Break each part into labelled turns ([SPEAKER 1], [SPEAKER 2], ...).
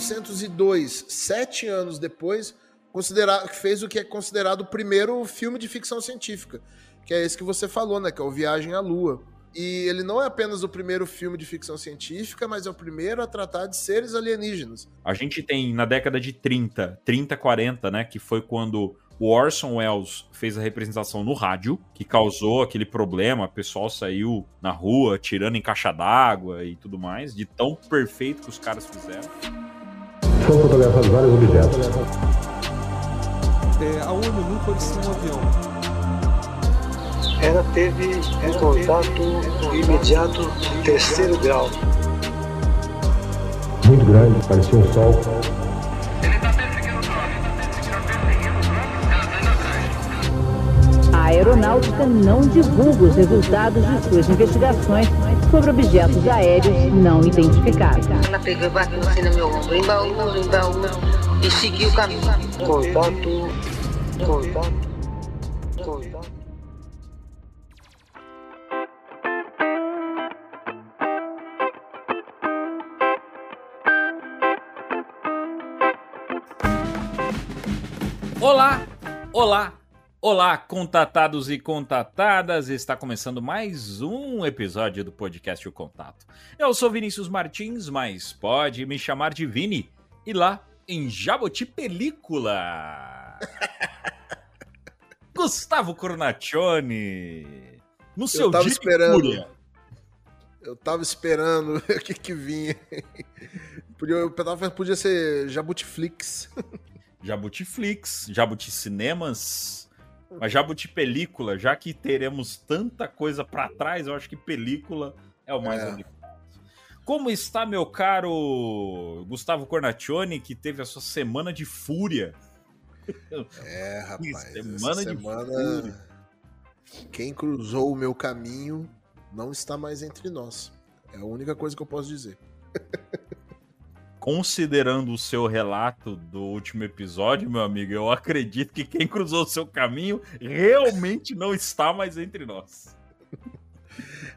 [SPEAKER 1] 1902, sete anos depois, considera fez o que é considerado o primeiro filme de ficção científica, que é esse que você falou, né? Que é o Viagem à Lua. E ele não é apenas o primeiro filme de ficção científica, mas é o primeiro a tratar de seres alienígenas.
[SPEAKER 2] A gente tem na década de 30, 30, 40, né? Que foi quando o Orson Welles fez a representação no rádio, que causou aquele problema, o pessoal saiu na rua tirando em caixa d'água e tudo mais, de tão perfeito que os caras fizeram.
[SPEAKER 3] Foram fotografados vários objetos.
[SPEAKER 4] É, a ONU nunca parecia um avião.
[SPEAKER 5] Ela teve um contato imediato terceiro grau.
[SPEAKER 3] Muito grande, parecia um sol.
[SPEAKER 6] Aeronáutica não divulga os resultados de suas investigações sobre objetos aéreos não identificados.
[SPEAKER 7] Ela pegou e bateu assim no meu ombro, e seguiu o caminho.
[SPEAKER 5] Contato, contato, contato.
[SPEAKER 2] Olá, olá, olá, contatados e contatadas. Está começando mais um episódio do podcast O Contato. Eu sou Vinícius Martins, mas pode me chamar de Vini. E lá em Jaboti Película. Gustavo Cornaccione. No seu
[SPEAKER 1] Eu tava
[SPEAKER 2] dia
[SPEAKER 1] esperando. Eu tava esperando o que que vinha. Podia, eu tava- podia ser Jabutiflix.
[SPEAKER 2] Jabutiflix, Jabuti Cinemas, mas Jabuti Película, já que teremos tanta coisa pra trás, eu acho que película é o mais
[SPEAKER 1] É.
[SPEAKER 2] adequado. Como está, meu caro Gustavo Cornaccione, que teve a sua semana de fúria?
[SPEAKER 1] É, rapaz.
[SPEAKER 2] Semana
[SPEAKER 1] essa
[SPEAKER 2] de
[SPEAKER 1] semana, quem cruzou o meu caminho não está mais entre nós. É a única coisa que eu posso dizer.
[SPEAKER 2] Considerando o seu relato do último episódio, meu amigo, eu acredito que quem cruzou o seu caminho realmente não está mais entre nós.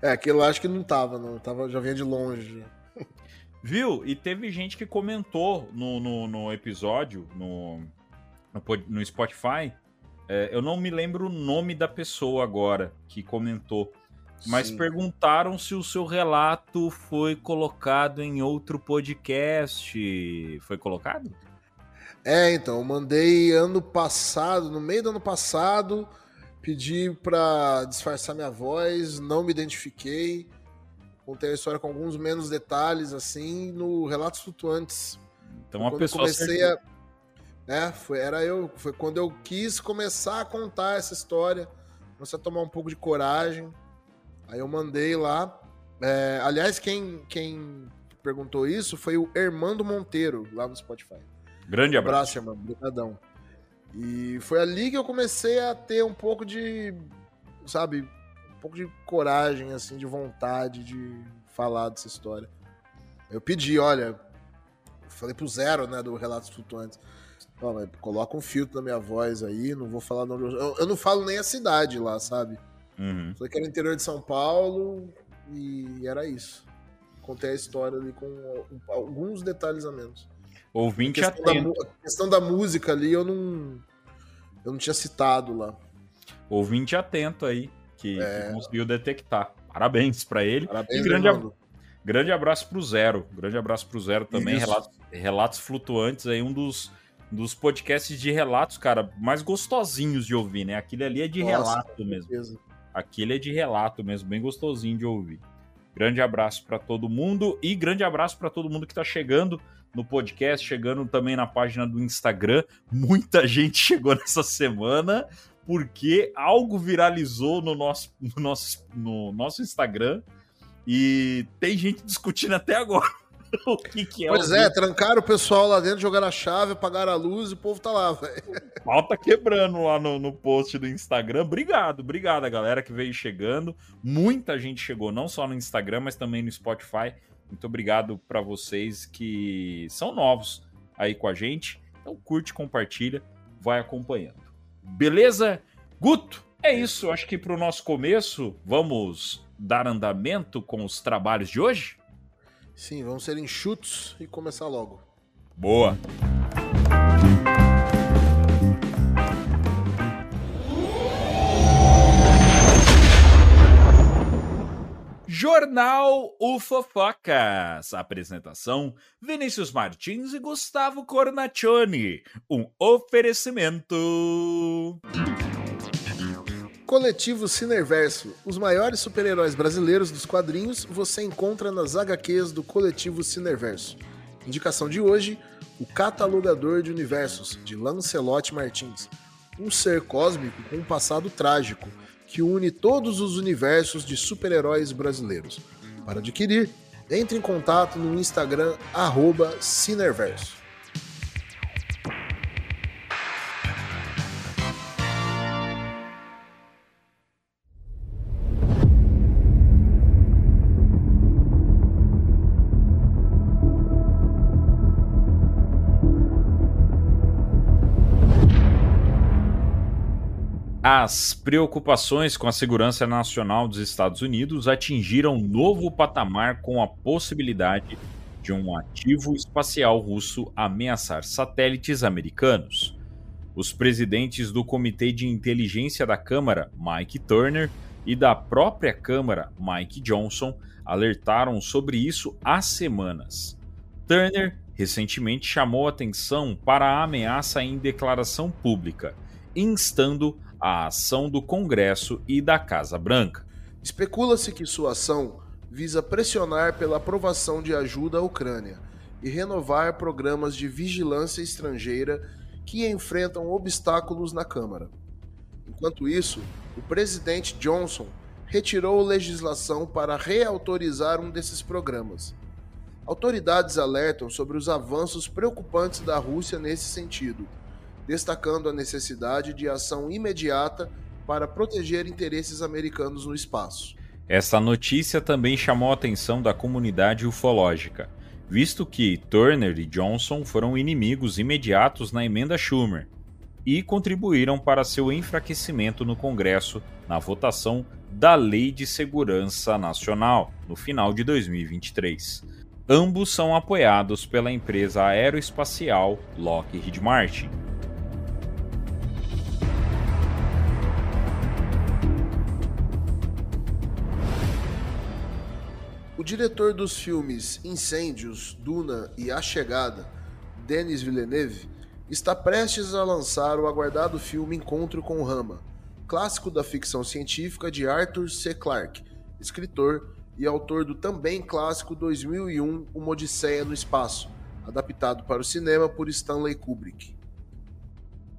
[SPEAKER 1] É, aquilo eu acho que não tava, não. Tava, já vinha de longe.
[SPEAKER 2] Viu? E teve gente que comentou no, no, no episódio, no, no, no Spotify. é, eu não me lembro o nome da pessoa agora que comentou. Mas
[SPEAKER 1] Sim.
[SPEAKER 2] perguntaram se o seu relato foi colocado em outro podcast. Foi colocado?
[SPEAKER 1] É, então, eu mandei ano passado, no meio do ano passado, pedi pra disfarçar minha voz, não me identifiquei. Contei a história com alguns menos detalhes, assim, no Relatos Flutuantes.
[SPEAKER 2] Então a
[SPEAKER 1] quando
[SPEAKER 2] pessoa
[SPEAKER 1] comecei
[SPEAKER 2] acertou.
[SPEAKER 1] a. É, foi, era eu. Foi quando eu quis começar a contar essa história. Comecei a tomar um pouco de coragem. Aí eu mandei lá. É, aliás, quem, quem perguntou isso foi o Hermando Monteiro, lá no Spotify.
[SPEAKER 2] Grande abraço.
[SPEAKER 1] Abraço, irmão. Obrigadão. E foi ali que eu comecei a ter um pouco de, sabe, um pouco de coragem, assim, de vontade de falar dessa história. Eu pedi, olha, falei pro Zero, né, do Relatos Flutuantes. Coloca um filtro na minha voz aí, não vou falar eu... eu. Eu não falo nem a cidade lá, sabe?
[SPEAKER 2] Uhum.
[SPEAKER 1] Falei que era interior de São Paulo e era isso. Contei a história ali com alguns detalhes a menos.
[SPEAKER 2] Ouvinte
[SPEAKER 1] A questão, da,
[SPEAKER 2] atento.
[SPEAKER 1] a questão da música ali eu não. Eu não tinha citado lá.
[SPEAKER 2] Ouvinte atento aí, que, que
[SPEAKER 1] É.
[SPEAKER 2] conseguiu detectar. Parabéns pra ele.
[SPEAKER 1] Parabéns,
[SPEAKER 2] E grande. Grande abraço pro Zero. Grande abraço pro Zero também. Relatos, relatos Flutuantes aí, um dos, dos podcasts de relatos, cara, mais gostosinhos de ouvir, né? Aquele ali é de
[SPEAKER 1] Nossa,
[SPEAKER 2] relato mesmo.
[SPEAKER 1] certeza.
[SPEAKER 2] Aquele é de relato mesmo, bem gostosinho de ouvir. Grande abraço pra todo mundo e grande abraço pra todo mundo que tá chegando no podcast, chegando também na página do Instagram. Muita gente chegou nessa semana porque algo viralizou no nosso, no nosso, no nosso Instagram e tem gente discutindo até agora o que, que é
[SPEAKER 1] Pois
[SPEAKER 2] o
[SPEAKER 1] é, trancaram o pessoal lá dentro, jogaram a chave, apagaram a luz e o povo tá lá, velho.
[SPEAKER 2] pau tá quebrando lá no, no post do Instagram. Obrigado, obrigado a galera que veio chegando. Muita gente chegou, não só no Instagram, mas também no Spotify. Muito obrigado pra vocês que são novos aí com a gente. Então curte, compartilha, vai acompanhando. Beleza? Guto, é isso. Acho que pro nosso começo, vamos dar andamento com os trabalhos de hoje?
[SPEAKER 1] Sim, vamos ser enxutos e começar logo.
[SPEAKER 2] Boa! Jornal Ufofocas. Apresentação: Vinícius Martins e Gustavo Cornaccioni. Um oferecimento.
[SPEAKER 1] Coletivo Cineverso. Os maiores super-heróis brasileiros dos quadrinhos você encontra nas HQs do Coletivo Cineverso. Indicação de hoje: O Catalogador de Universos, de Lancelot Martins. Um ser cósmico com um passado trágico que une todos os universos de super-heróis brasileiros. Para adquirir, entre em contato no Instagram arroba
[SPEAKER 2] As preocupações com a segurança nacional dos Estados Unidos atingiram novo patamar com a possibilidade de um ativo espacial russo ameaçar satélites americanos. Os presidentes do Comitê de Inteligência da Câmara, Mike Turner, e da própria Câmara, Mike Johnson, alertaram sobre isso há semanas. Turner recentemente chamou atenção para a ameaça em declaração pública, instando a ação do Congresso e da Casa Branca.
[SPEAKER 1] Especula-se que sua ação visa pressionar pela aprovação de ajuda à Ucrânia e renovar programas de vigilância estrangeira que enfrentam obstáculos na Câmara. Enquanto isso, o presidente Johnson retirou legislação para reautorizar um desses programas. Autoridades alertam sobre os avanços preocupantes da Rússia nesse sentido destacando a necessidade de ação imediata para proteger interesses americanos no espaço.
[SPEAKER 2] Essa notícia também chamou a atenção da comunidade ufológica, visto que Turner e Johnson foram inimigos imediatos na emenda Schumer e contribuíram para seu enfraquecimento no Congresso na votação da Lei de Segurança Nacional no final de 2023. Ambos são apoiados pela empresa aeroespacial Lockheed Martin.
[SPEAKER 1] O diretor dos filmes Incêndios, Duna e A Chegada, Denis Villeneuve, está prestes a lançar o aguardado filme Encontro com Rama, clássico da ficção científica de Arthur C. Clarke, escritor e autor do também clássico 2001 Uma Odisseia no Espaço, adaptado para o cinema por Stanley Kubrick.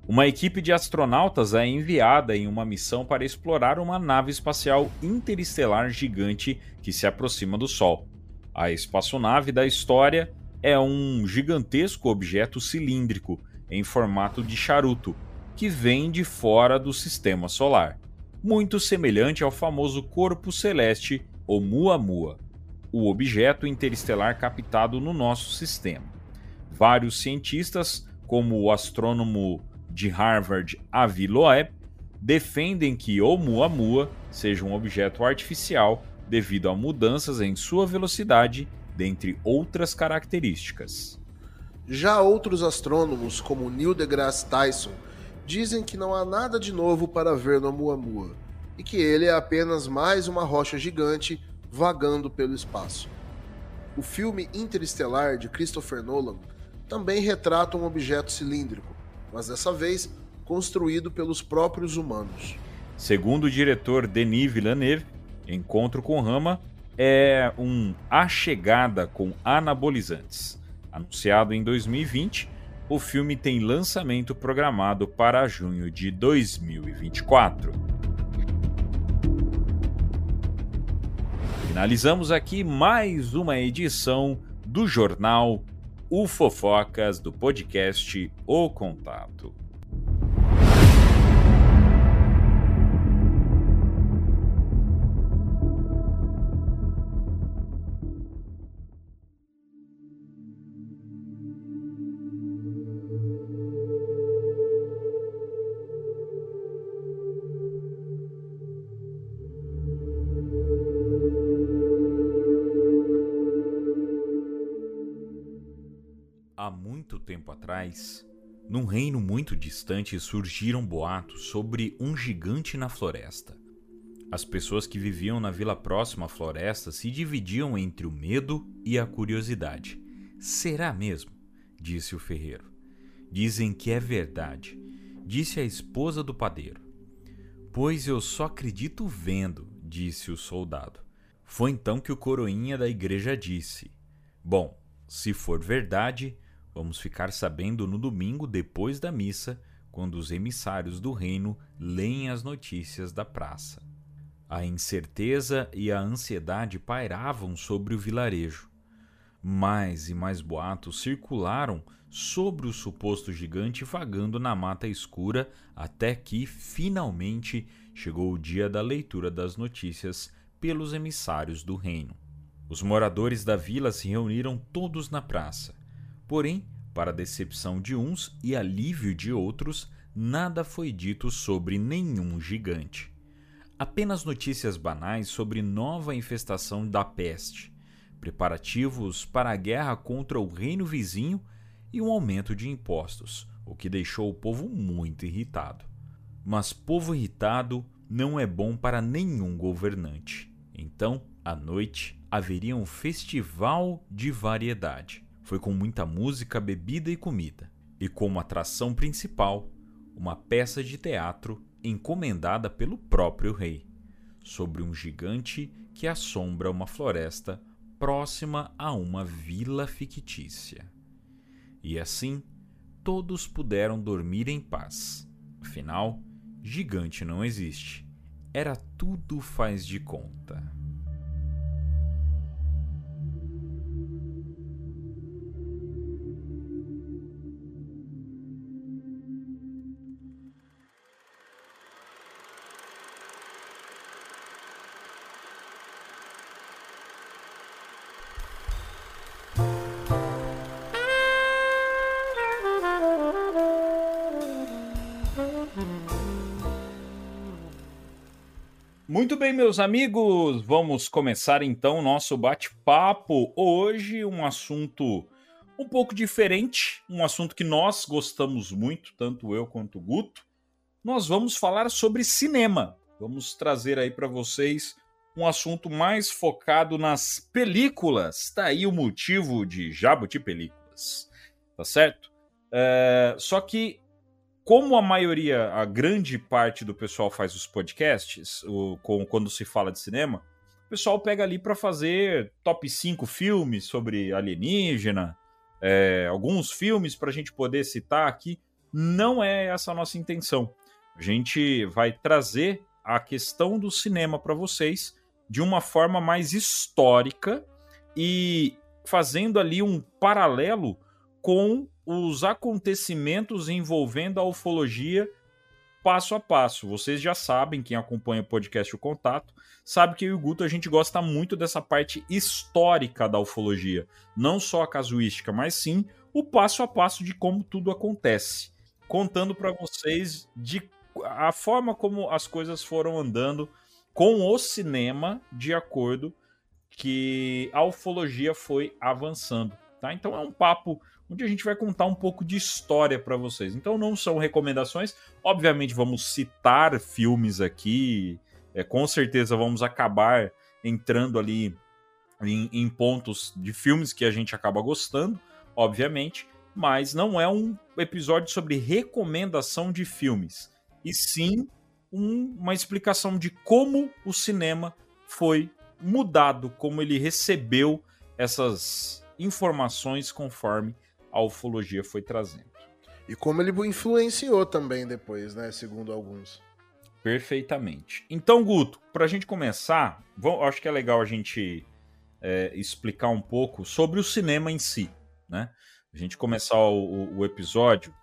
[SPEAKER 2] Uma equipe de astronautas é enviada em uma missão para explorar uma nave espacial interestelar gigante que se aproxima do Sol. A espaçonave da história é um gigantesco objeto cilíndrico em formato de charuto que vem de fora do sistema solar, muito semelhante ao famoso corpo celeste Oumuamua, o objeto interestelar captado no nosso sistema. Vários cientistas, como o astrônomo de Harvard Avi Loeb defendem que Oumuamua seja um objeto artificial devido a mudanças em sua velocidade, dentre outras características.
[SPEAKER 1] Já outros astrônomos, como Neil deGrasse Tyson, dizem que não há nada de novo para ver no Oumuamua e que ele é apenas mais uma rocha gigante vagando pelo espaço. O filme Interestelar de Christopher Nolan também retrata um objeto cilíndrico, mas dessa vez construído pelos próprios humanos.
[SPEAKER 2] Segundo o diretor Denis Villeneuve, Encontro com Rama é um A Chegada com anabolizantes. Anunciado em 2020, o filme tem lançamento programado para junho de 2024. Finalizamos aqui mais uma edição do jornal o Fofocas do podcast O Contato. Tempo atrás, num reino muito distante surgiram boatos sobre um gigante na floresta. As pessoas que viviam na vila próxima à floresta se dividiam entre o medo e a curiosidade. Será mesmo? disse o ferreiro. Dizem que é verdade, disse a esposa do padeiro. Pois eu só acredito vendo, disse o soldado. Foi então que o coroinha da igreja disse: Bom, se for verdade, vamos ficar sabendo no domingo depois da missa, quando os emissários do reino leem as notícias da praça. A incerteza e a ansiedade pairavam sobre o vilarejo. Mais e mais boatos circularam sobre o suposto gigante vagando na mata escura até que, finalmente, chegou o dia da leitura das notícias pelos emissários do reino. Os moradores da vila se reuniram todos na praça. Porém, para decepção de uns e alívio de outros, nada foi dito sobre nenhum gigante. Apenas notícias banais sobre nova infestação da peste, preparativos para a guerra contra o reino vizinho e um aumento de impostos, o que deixou o povo muito irritado. Mas povo irritado não é bom para nenhum governante. Então, à noite, haveria um festival de variedade. Foi com muita música, bebida e comida. E como atração principal, uma peça de teatro encomendada pelo próprio rei, sobre um gigante que assombra uma floresta próxima a uma vila fictícia. E assim, todos puderam dormir em paz. Afinal, gigante não existe. Era tudo faz de conta. Muito bem, meus amigos, vamos começar então o nosso bate-papo. Hoje, um assunto um pouco diferente, um assunto que nós gostamos muito, tanto eu quanto o Guto. Nós vamos falar sobre cinema. Vamos trazer aí para vocês um assunto mais focado nas películas. Tá aí o motivo de Jabuti Películas, tá certo? É, só que como a maioria, a grande parte do pessoal faz os podcasts, o, com, quando se fala de cinema, o pessoal pega ali para fazer top 5 filmes sobre alienígena, é, alguns filmes para a gente poder citar aqui. Não é essa a nossa intenção. A gente vai trazer a questão do cinema para vocês de uma forma mais histórica e fazendo ali um paralelo com os acontecimentos envolvendo a ufologia passo a passo. Vocês já sabem, quem acompanha o podcast O Contato, sabe que eu e o Guto a gente gosta muito dessa parte histórica da ufologia. Não só a casuística, mas sim o passo a passo de como tudo acontece. Contando para vocês de a forma como as coisas foram andando com o cinema de acordo que a ufologia foi avançando. Tá? Então é um papo onde a gente vai contar um pouco de história para vocês. Então não são recomendações, obviamente vamos citar filmes aqui, é, com certeza vamos acabar entrando ali em, em pontos de filmes que a gente acaba gostando, obviamente, mas não é um episódio sobre recomendação de filmes, e sim um, uma explicação de como o cinema foi mudado, como ele recebeu essas informações conforme a ufologia foi trazendo.
[SPEAKER 1] E como ele influenciou também depois, né? Segundo alguns.
[SPEAKER 2] Perfeitamente. Então, Guto, para a gente começar, vamos, acho que é legal a gente é, explicar um pouco sobre o cinema em si, né? A gente começar o, o episódio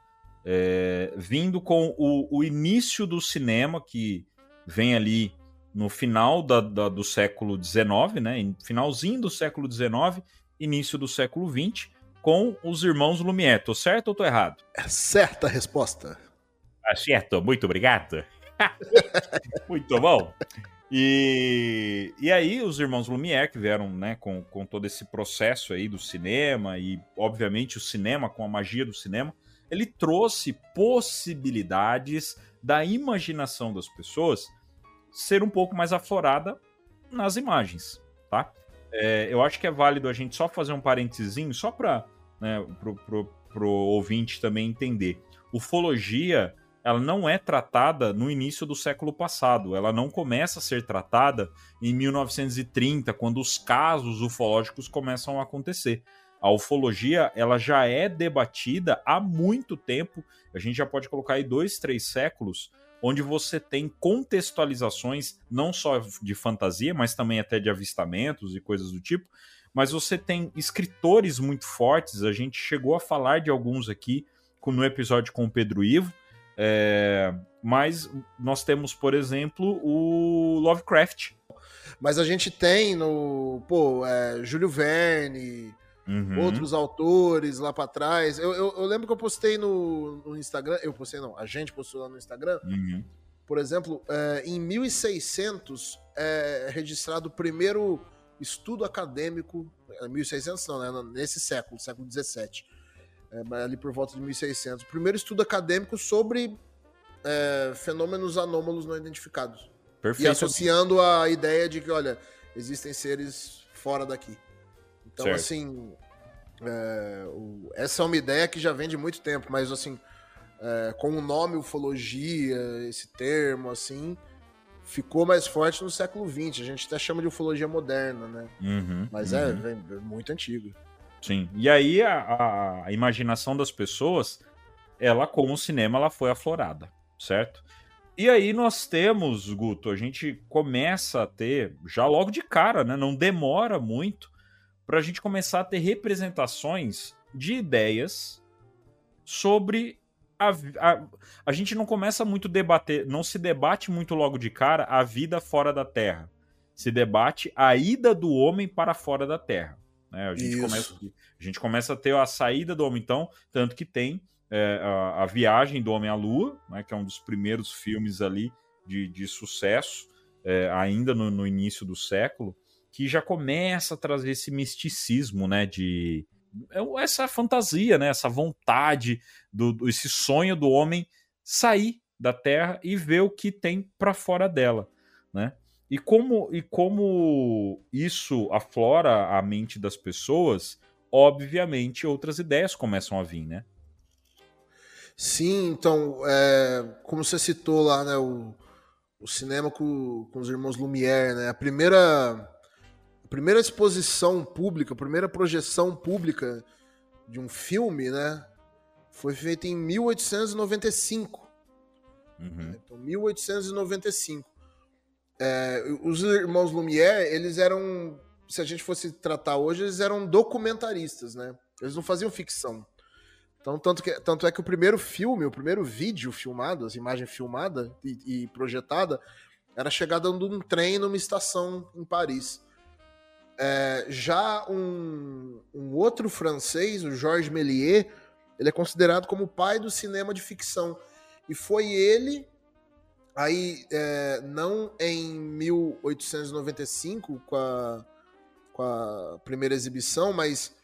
[SPEAKER 2] é, vindo com o, o, início do cinema, que vem ali no final da, da, do século XIX, né? Finalzinho do século XIX, início do século XX, com os irmãos Lumière. Tô certo ou tô errado?
[SPEAKER 1] É certa a resposta.
[SPEAKER 2] Tá certo, muito obrigado. muito bom. E, e aí os irmãos Lumière que vieram né, com, com todo esse processo aí do cinema e obviamente o cinema com a magia do cinema, ele trouxe possibilidades da imaginação das pessoas ser um pouco mais aflorada nas imagens, tá? É, eu acho que é válido a gente só fazer um parentezinho só para né, pro, pro, pro ouvinte também entender. Ufologia ela não é tratada no início do século passado. Ela não começa a ser tratada em 1930, quando os casos ufológicos começam a acontecer. A ufologia ela já é debatida há muito tempo. A gente já pode colocar aí dois, três séculos, onde você tem contextualizações não só de fantasia, mas também até de avistamentos e coisas do tipo. Mas você tem escritores muito fortes. A gente chegou a falar de alguns aqui no episódio com o Pedro Ivo é, mas nós temos, por exemplo, o Lovecraft.
[SPEAKER 1] Mas a gente tem no. Pô, é, Júlio Verne, uhum. outros autores lá para trás. Eu, eu, eu, lembro que eu postei no, no, Instagram. Eu postei, não, a gente postou lá no Instagram.
[SPEAKER 2] Uhum.
[SPEAKER 1] Por exemplo, é, em 1600 é registrado o primeiro estudo acadêmico. 1600 é, não, né? Nesse século, século 17 é, ali por volta de 1600. O primeiro estudo acadêmico sobre é, fenômenos anômalos não identificados.
[SPEAKER 2] Perfeito.
[SPEAKER 1] E associando a ideia de que, olha, existem seres fora daqui. Então, certo. assim, é, o, essa é uma ideia que já vem de muito tempo, mas, assim, é, com o nome ufologia, esse termo, assim, ficou mais forte no século XX. A gente até chama de ufologia moderna, né?
[SPEAKER 2] Uhum,
[SPEAKER 1] mas
[SPEAKER 2] uhum.
[SPEAKER 1] É, vem, é muito antigo.
[SPEAKER 2] Sim. E aí a, a, a, imaginação das pessoas, ela com o cinema, ela foi aflorada, certo? E aí nós temos, Guto, a gente começa a ter, já logo de cara, né? Não demora muito para a gente começar a ter representações de ideias sobre a, a, a gente não começa muito a debater, não se debate muito logo de cara a vida fora da Terra. Se debate a ida do homem para fora da Terra. Né? A, gente começa, a gente começa a ter a saída do homem, então, tanto que tem é, a, a, viagem do homem à Lua, né, que é um dos primeiros filmes ali de, de sucesso, é, ainda no, no, início do século, que já começa a trazer esse misticismo, né, de é, essa fantasia, né, essa vontade, do, esse sonho do homem sair da Terra e ver o que tem para fora dela, né? E como, e como isso aflora a mente das pessoas, obviamente outras ideias começam a vir, né?
[SPEAKER 1] Sim, então, é, como você citou lá, né, o, o cinema com, com os irmãos Lumière, né, a primeira, primeira exposição pública, a primeira projeção pública de um filme, né, foi feita em 1895.
[SPEAKER 2] Uhum.
[SPEAKER 1] Então, 1895. É, os irmãos Lumière, eles eram, se a gente fosse tratar hoje, eles eram documentaristas, né? Eles não faziam ficção. Então, tanto, que, tanto é que o primeiro filme, o primeiro vídeo filmado, as imagens filmadas e, e projetada, era a chegada de um trem numa estação em Paris. É, já um, um, outro francês, o Georges Méliès, ele é considerado como o pai do cinema de ficção. E foi ele Aí, é, não em 1895, com a, com a primeira exibição, mas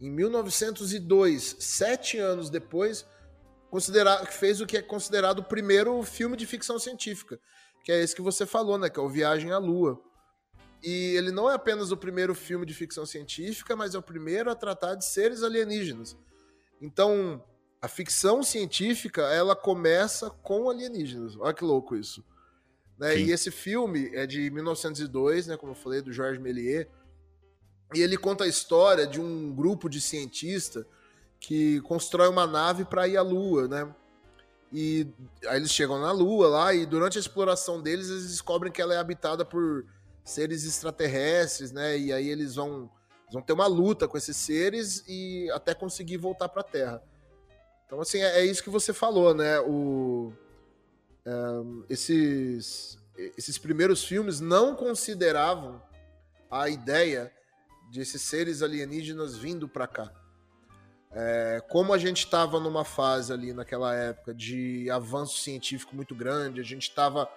[SPEAKER 1] em 1902, sete anos depois, considerado, fez o que é considerado o primeiro filme de ficção científica, que é esse que você falou, né? Que é o Viagem à Lua. E ele não é apenas o primeiro filme de ficção científica, mas é o primeiro a tratar de seres alienígenas. Então, a ficção científica ela começa com alienígenas. Olha que louco isso. Né? E esse filme é de 1902, né, como eu falei, do Georges Méliès. E ele conta a história de um grupo de cientistas que constrói uma nave para ir à Lua, né? E aí eles chegam na Lua lá e durante a exploração deles eles descobrem que ela é habitada por seres extraterrestres, né? E aí eles vão, vão ter uma luta com esses seres e até conseguir voltar para a Terra. Então, assim, é, é, isso que você falou, né? O, um, esses, esses primeiros filmes não consideravam a ideia de esses seres alienígenas vindo para cá. É, como a gente estava numa fase ali naquela época de avanço científico muito grande, a gente estava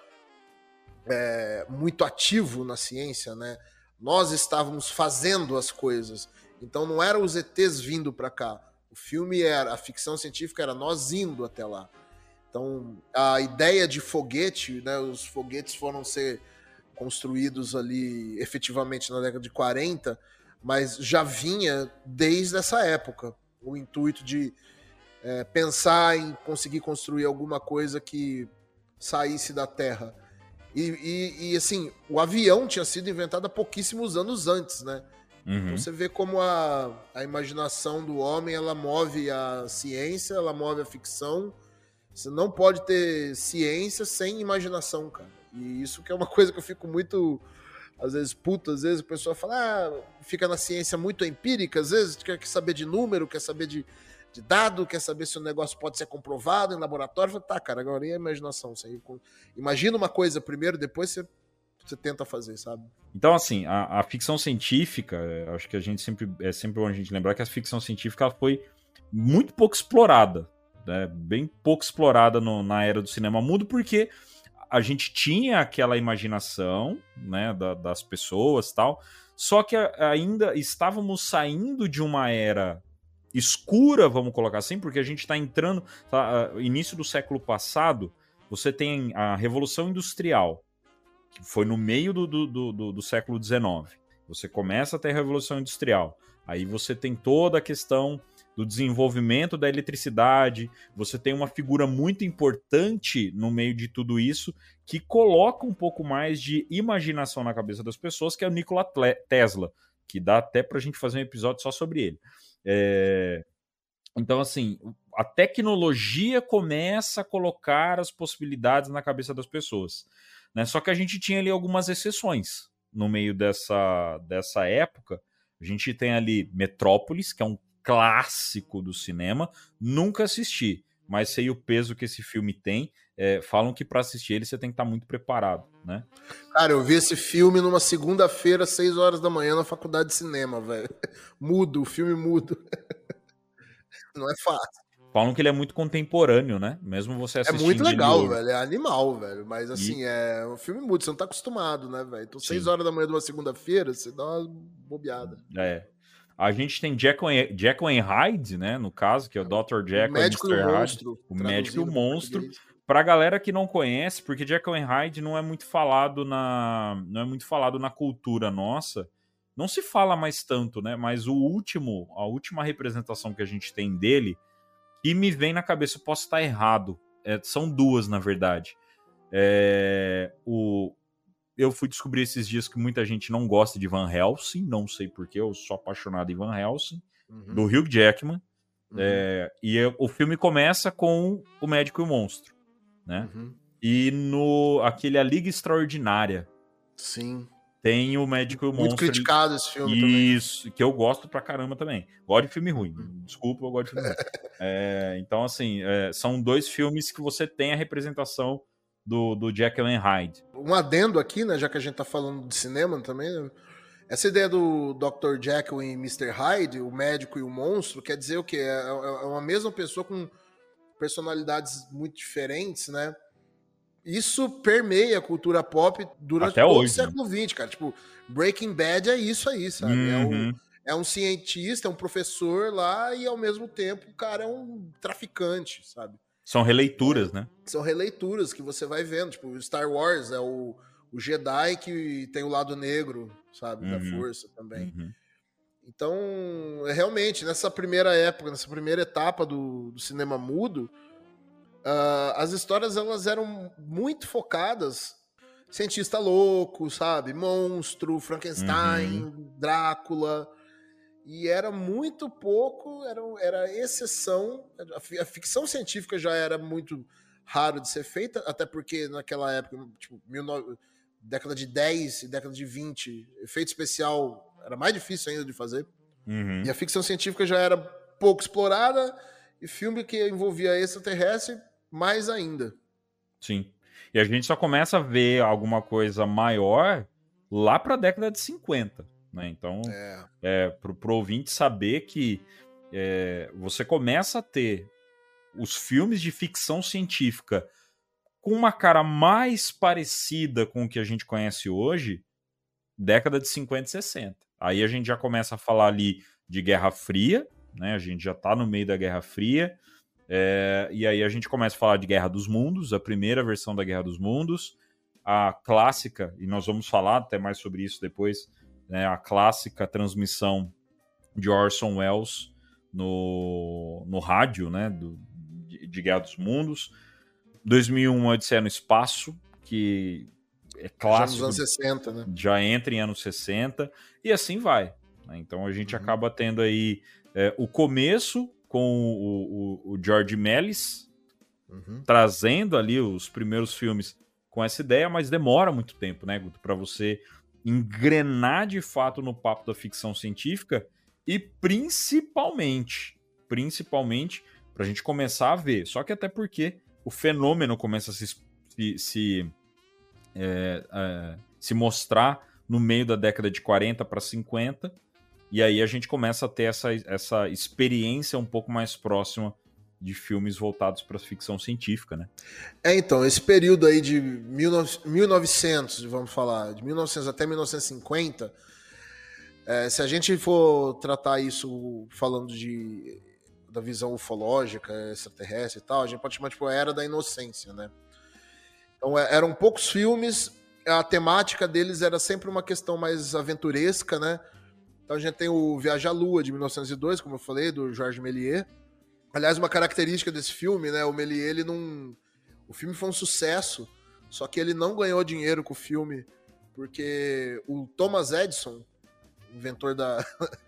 [SPEAKER 1] é, muito ativo na ciência, né? Nós estávamos fazendo as coisas. Então não eram os ETs vindo para cá. O filme era, a ficção científica era nós indo até lá. Então a ideia de foguete, né? Os foguetes foram ser construídos ali efetivamente na década de 40, mas já vinha desde essa época o intuito de é, pensar em conseguir construir alguma coisa que saísse da Terra. E, e, e, assim, o avião tinha sido inventado há pouquíssimos anos antes, né?
[SPEAKER 2] Uhum.
[SPEAKER 1] Então você vê como a, a imaginação do homem ela move a ciência, ela move a ficção. Você não pode ter ciência sem imaginação, cara. E isso que é uma coisa que eu fico muito, às vezes, puto, às vezes o pessoal fala, ah, fica na ciência muito empírica, às vezes quer saber de número, quer saber de, de dado, quer saber se o negócio pode ser comprovado em laboratório. Falo, tá, cara, agora e a imaginação? Você imagina uma coisa primeiro, depois você, você tenta fazer, sabe?
[SPEAKER 2] Então, assim, a, a ficção científica, acho que a gente sempre é sempre bom a gente lembrar que a ficção científica foi muito pouco explorada, né? bem pouco explorada no, na era do cinema mudo, porque a gente tinha aquela imaginação, né, da, das pessoas tal, só que ainda estávamos saindo de uma era escura, vamos colocar assim, porque a gente está entrando, tá, início do século passado, você tem a Revolução Industrial, que foi no meio do, do, do, do século XIX. Você começa a ter a Revolução Industrial. Aí você tem toda a questão do desenvolvimento da eletricidade. Você tem uma figura muito importante no meio de tudo isso que coloca um pouco mais de imaginação na cabeça das pessoas, que é o Nikola Tesla, que dá até para a gente fazer um episódio só sobre ele. É... Então, assim, a tecnologia começa a colocar as possibilidades na cabeça das pessoas. Né? Só que a gente tinha ali algumas exceções no meio dessa, dessa época. A gente tem ali Metrópolis, que é um clássico do cinema. Nunca assisti, mas sei o peso que esse filme tem. É, falam que para assistir ele você tem que estar tá muito preparado, né?
[SPEAKER 1] Cara, eu vi esse filme numa segunda-feira, 6 horas da manhã, na faculdade de cinema, velho. Mudo, o filme mudo. Não é fácil.
[SPEAKER 2] Falam que ele é muito contemporâneo, né? Mesmo você assistindo.
[SPEAKER 1] É muito legal, velho. É animal, velho. Mas assim, e... é um filme mudo, você não tá acostumado, né, velho? Então, 6 horas da manhã de uma segunda-feira, você dá uma bobeada.
[SPEAKER 2] É. A gente tem Jekyll and Hyde, né? No caso, que é o Dr. Jekyll
[SPEAKER 1] o médico e o monstro.
[SPEAKER 2] O médico e o monstro. Pra galera que não conhece, porque Jekyll and Hyde não é muito falado na não é muito falado na cultura nossa. Não se fala mais tanto, né? Mas o último, a última representação que a gente tem dele, que me vem na cabeça, posso estar errado. É, são duas, na verdade. É, o, eu fui descobrir esses dias que muita gente não gosta de Van Helsing, não sei porquê, eu sou apaixonado em Van Helsing, uhum. do Hugh Jackman. Uhum. É, e o filme começa com o médico e o monstro, né? Uhum. E no aquele A Liga Extraordinária.
[SPEAKER 1] Sim.
[SPEAKER 2] Tem o médico e o
[SPEAKER 1] monstro.
[SPEAKER 2] Muito
[SPEAKER 1] criticado esse filme
[SPEAKER 2] Isso, também. que eu gosto pra caramba também. Gosto de filme ruim. Uhum. Desculpa, eu gosto de filme ruim. É, então, assim, é, são dois filmes que você tem a representação do, do Jekyll and Hyde.
[SPEAKER 1] Um adendo aqui, né, já que a gente tá falando de cinema também, né? essa ideia do Dr. Jekyll e Mr. Hyde, o médico e o monstro, quer dizer o quê? É, é, é uma mesma pessoa com personalidades muito diferentes, né? Isso permeia a cultura pop durante
[SPEAKER 2] Até
[SPEAKER 1] todo
[SPEAKER 2] hoje,
[SPEAKER 1] o século XX, cara. Tipo, Breaking Bad é isso aí, sabe?
[SPEAKER 2] Uhum.
[SPEAKER 1] É, um, é um cientista, é um professor lá e ao mesmo tempo o cara é um traficante, sabe?
[SPEAKER 2] São releituras, né?
[SPEAKER 1] São releituras que você vai vendo. Tipo, Star Wars é o, o Jedi que tem o lado negro, sabe? Uhum. Da força também. Uhum. Então, realmente, nessa primeira época, nessa primeira etapa do, do cinema mudo, uh, as histórias elas eram muito focadas cientista louco, sabe? Monstro, Frankenstein, uhum. Drácula. E era muito pouco, era, era exceção. A, ficção científica já era muito raro de ser feita, até porque naquela época, tipo, 19, década de 10 e década de 20, efeito especial era mais difícil ainda de fazer.
[SPEAKER 2] Uhum.
[SPEAKER 1] E a ficção científica já era pouco explorada, e filme que envolvia extraterrestre, mais ainda.
[SPEAKER 2] Sim. E a gente só começa a ver alguma coisa maior lá para a década de 50. Né? Então, é. É, para o ouvinte saber que é, você começa a ter os filmes de ficção científica com uma cara mais parecida com o que a gente conhece hoje, década de 50 e 60. Aí a gente já começa a falar ali de Guerra Fria, né? A gente já tá no meio da Guerra Fria. É, e aí a gente começa a falar de Guerra dos Mundos, a primeira versão da Guerra dos Mundos, a clássica, e nós vamos falar até mais sobre isso depois, né, a clássica transmissão de Orson Welles no, no rádio, né, do, de, de Guerra dos Mundos. 2001, Odisseia no Espaço, que é clássico.
[SPEAKER 1] Já nos anos 60, né?
[SPEAKER 2] Já entra em anos 60, e assim vai. né? Então a gente
[SPEAKER 1] Uhum.
[SPEAKER 2] acaba tendo aí é, o começo com o, o, o George Mellis,
[SPEAKER 1] Uhum.
[SPEAKER 2] trazendo ali os primeiros filmes com essa ideia, mas demora muito tempo, né, Guto, para você engrenar de fato no papo da ficção científica e principalmente, principalmente para a gente começar a ver. Só que até porque o fenômeno começa a se, se, se, é, é, se mostrar no meio da década de 40 para 50, e aí a gente começa a ter essa, essa experiência um pouco mais próxima de filmes voltados para ficção científica, né?
[SPEAKER 1] É, então, esse período aí de 19 1900, vamos falar, de 1900 até 1950, é, se a gente for tratar isso falando de da visão ufológica, extraterrestre e tal, a gente pode chamar tipo a era da inocência, né? Então é, eram poucos filmes, a temática deles era sempre uma questão mais aventuresca, né? Então a gente tem o Viagem à Lua de 1902, como eu falei, do Georges Méliès. Aliás, uma característica desse filme, né? O Méliès, ele não. O filme foi um sucesso, só que ele não ganhou dinheiro com o filme, porque o Thomas Edison, inventor da.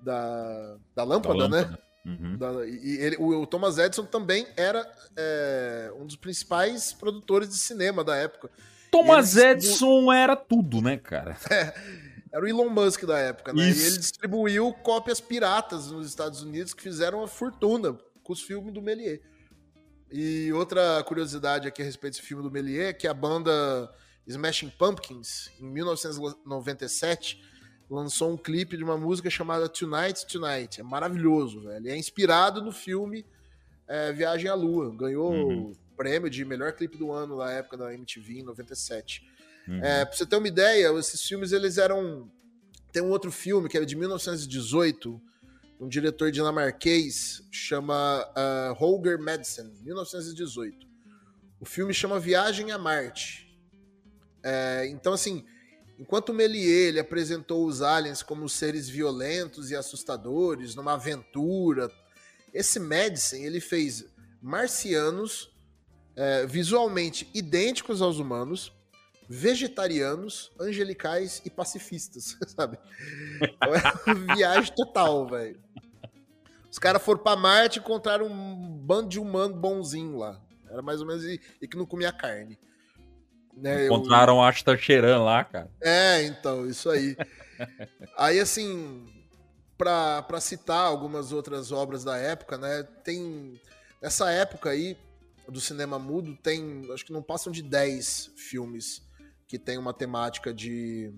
[SPEAKER 1] da, da lâmpada, né?
[SPEAKER 2] Uhum.
[SPEAKER 1] Da- e ele- o, o Thomas Edison também era é, um dos principais produtores de cinema da época.
[SPEAKER 2] Thomas
[SPEAKER 1] Ele
[SPEAKER 2] Edison era tudo, né, cara?
[SPEAKER 1] Era o Elon Musk da época, né?
[SPEAKER 2] Isso.
[SPEAKER 1] E ele distribuiu cópias piratas nos Estados Unidos que fizeram uma fortuna com os filmes do Méliès. E outra curiosidade aqui a respeito desse filme do Méliès é que a banda Smashing Pumpkins, em 1997, lançou um clipe de uma música chamada Tonight Tonight. É maravilhoso, velho. Ele é inspirado no filme é, Viagem à Lua. Ganhou
[SPEAKER 2] Uhum.
[SPEAKER 1] o prêmio de melhor clipe do ano na época da MTV, em 97.
[SPEAKER 2] Uhum.
[SPEAKER 1] É, pra você ter uma ideia, esses filmes eles eram. Tem um outro filme que é de 1918, um diretor dinamarquês, chama uh, Holger Madsen, 1918. O filme chama Viagem a Marte. É, então, assim, enquanto o Méliès ele apresentou os aliens como seres violentos e assustadores, numa aventura, esse Madsen ele fez marcianos é, visualmente idênticos aos humanos, vegetarianos, angelicais e pacifistas, sabe? Então é uma viagem total, velho. Os caras foram pra Marte e encontraram um bando de humano bonzinho lá. Era mais ou menos e, e que não comia carne. Né, eu-
[SPEAKER 2] Encontraram Ashtar Sheran lá, cara.
[SPEAKER 1] é, então, isso aí. aí, assim, pra citar algumas outras obras da época, né? Tem. Nessa época aí, do cinema mudo, tem. Acho que não passam de 10 filmes que tem uma temática de.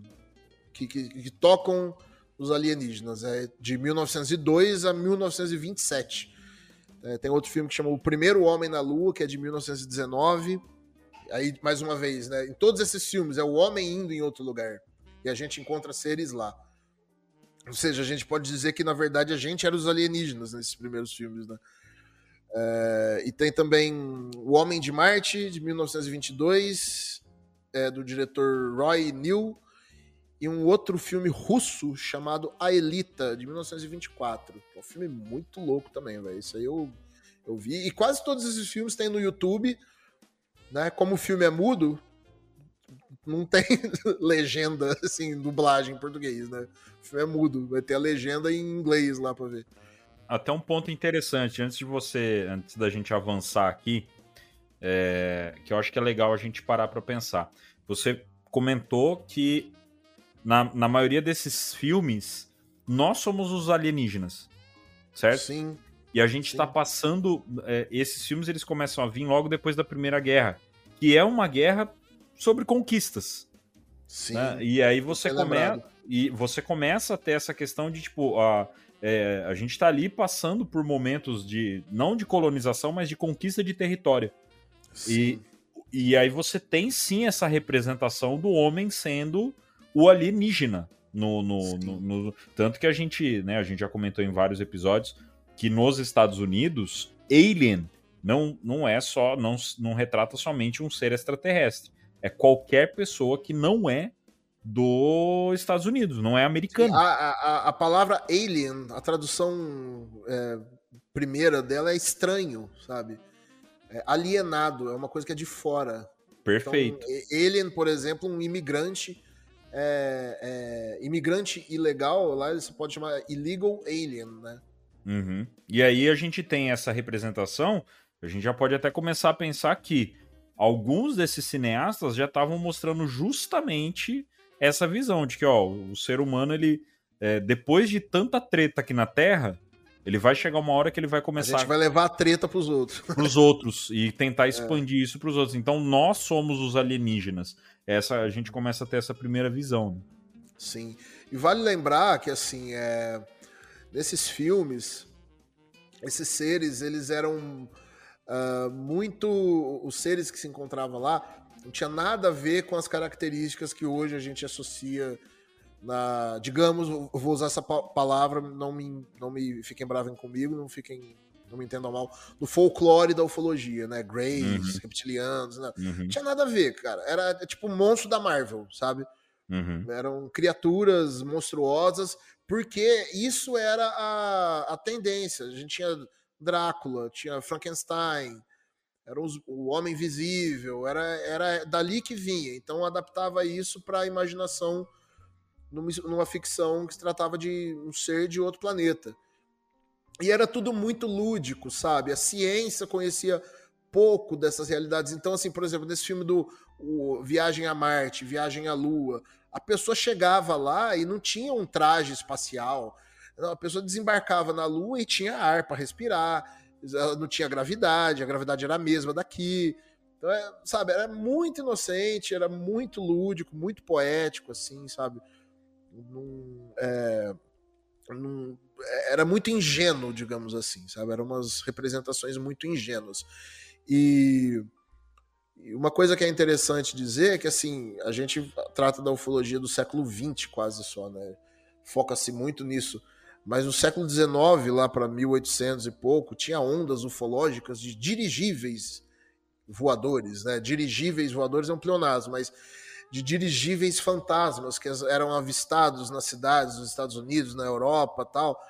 [SPEAKER 1] que, que, que tocam os alienígenas. É de 1902 a 1927. É, tem outro filme que chama O Primeiro Homem na Lua, que é de 1919. Aí, mais uma vez, né? Em todos esses filmes, é o homem indo em outro lugar. E a gente encontra seres lá. Ou seja, a gente pode dizer que, na verdade, a gente era os alienígenas nesses primeiros filmes, né? É, e tem também O Homem de Marte, de 1922, é, do diretor Roy New, e um outro filme russo chamado A Elita, de 1924. Que é um filme muito louco também, velho. Isso aí eu, eu vi. E quase todos esses filmes tem no YouTube, né? Como o filme é mudo, não tem legenda, assim, dublagem em português, né? O filme é mudo, vai ter a legenda em inglês lá pra ver.
[SPEAKER 2] Até um ponto interessante, antes de você, antes da gente avançar aqui, é, que eu acho que é legal a gente parar para pensar. Você comentou que na, na maioria desses filmes nós somos os alienígenas, certo?
[SPEAKER 1] Sim,
[SPEAKER 2] E a gente está passando. é, esses filmes eles começam a vir logo depois da Primeira Guerra, que é uma guerra sobre conquistas.
[SPEAKER 1] sim.
[SPEAKER 2] né? E aí você começa. E você começa a ter essa questão de, tipo, a, é, a gente tá ali passando por momentos de. não de colonização, mas de conquista de território.
[SPEAKER 1] sim.
[SPEAKER 2] e aí você tem sim essa representação do homem sendo o alienígena. No, no, no, no, tanto que a gente, né, a gente já comentou em vários episódios que nos Estados Unidos, Alien não, não é só, não, não retrata somente um ser extraterrestre. É qualquer pessoa que não é dos Estados Unidos, não é americano.
[SPEAKER 1] A, a, a palavra alien, a tradução é, primeira dela é estranho, sabe? É alienado, é uma coisa que é de fora.
[SPEAKER 2] Perfeito.
[SPEAKER 1] Então, alien, por exemplo, um imigrante, é, é, imigrante ilegal, lá você pode chamar illegal alien, né?
[SPEAKER 2] Uhum. E aí a gente tem essa representação, a gente já pode até começar a pensar que alguns desses cineastas já estavam mostrando justamente essa visão de que ó, o ser humano, ele é, depois de tanta treta aqui na Terra, ele vai chegar uma hora que ele vai começar.
[SPEAKER 1] A gente vai levar a treta pros outros.
[SPEAKER 2] Pros outros e tentar expandir é. isso pros outros. Então nós somos os alienígenas. Essa a gente começa a ter essa primeira visão. Né?
[SPEAKER 1] Sim. E vale lembrar que assim, é... nesses filmes, esses seres, eles eram uh, muito os seres que se encontravam lá não tinha nada a ver com as características que hoje a gente associa na, digamos, vou usar essa palavra, não me, não me fiquem bravem comigo, não fiquem, não me entendam mal, no folclore da ufologia, né? Greys, uhum. reptilianos, né? Uhum. não tinha nada a ver, cara. Era é tipo um monstro da Marvel, sabe? Uhum. Eram criaturas monstruosas, porque isso era a, a tendência. A gente tinha Drácula, tinha Frankenstein, era os, o Homem Invisível, era, era dali que vinha. Então adaptava isso para a imaginação numa, numa ficção que se tratava de um ser de outro planeta. E era tudo muito lúdico, sabe? A ciência conhecia pouco dessas realidades. Então, assim, por exemplo, nesse filme do Viagem a Marte, Viagem à Lua, a pessoa chegava lá e não tinha um traje espacial. A pessoa desembarcava na Lua e tinha ar para respirar, não tinha gravidade, a gravidade era a mesma daqui. Então, é, sabe, era muito inocente, era muito lúdico, muito poético, assim, sabe? Num, é, num, era muito ingênuo, digamos assim, sabe? Eram umas representações muito ingênuas. E, e uma coisa que é interessante dizer é que, assim, a gente trata da ufologia do século XX quase só, né? Foca-se muito nisso. Mas no século XIX, lá para 1800 e pouco, tinha ondas ufológicas de dirigíveis voadores, né? Dirigíveis voadores é um pleonasmo, mas de dirigíveis fantasmas que eram avistados nas cidades dos Estados Unidos, na Europa, tal,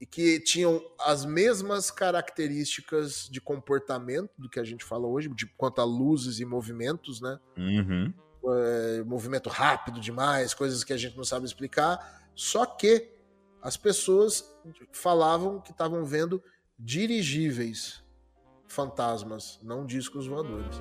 [SPEAKER 1] e que tinham as mesmas características de comportamento do que a gente fala hoje, de quanto a luzes e movimentos, né?
[SPEAKER 2] Uhum.
[SPEAKER 1] É, movimento rápido demais, coisas que a gente não sabe explicar. Só que as pessoas falavam que estavam vendo dirigíveis fantasmas, não discos voadores.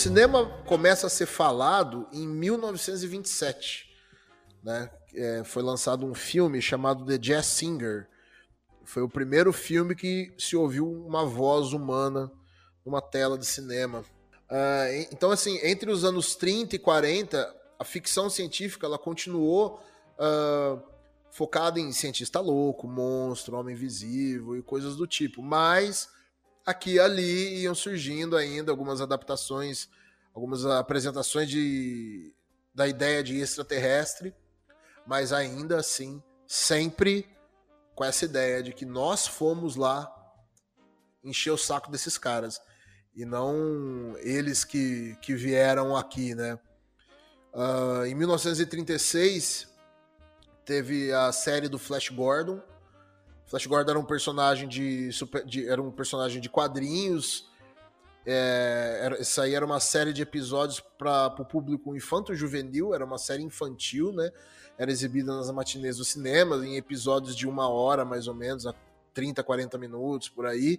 [SPEAKER 1] Cinema começa a ser falado em 1927. Né? É, foi lançado um filme chamado The Jazz Singer. Foi o primeiro filme que se ouviu uma voz humana numa tela de cinema. Uh, então, assim, entre os anos 30 e 40, a ficção científica ela continuou uh, focada em cientista louco, monstro, homem invisível e coisas do tipo. Mas aqui e ali iam surgindo ainda algumas adaptações, algumas apresentações de, da ideia de extraterrestre, mas ainda assim, sempre com essa ideia de que nós fomos lá encher o saco desses caras e não eles que, que vieram aqui, né? Uh, em 1936 teve a série do Flash Gordon, Flash Gordon era um personagem de, super, de era um personagem de quadrinhos. É, era, isso aí era uma série de episódios para o público infanto-juvenil, era uma série infantil, né? Era exibida nas matinês do cinema, em episódios de uma hora mais ou menos, a 30, 40 minutos por aí.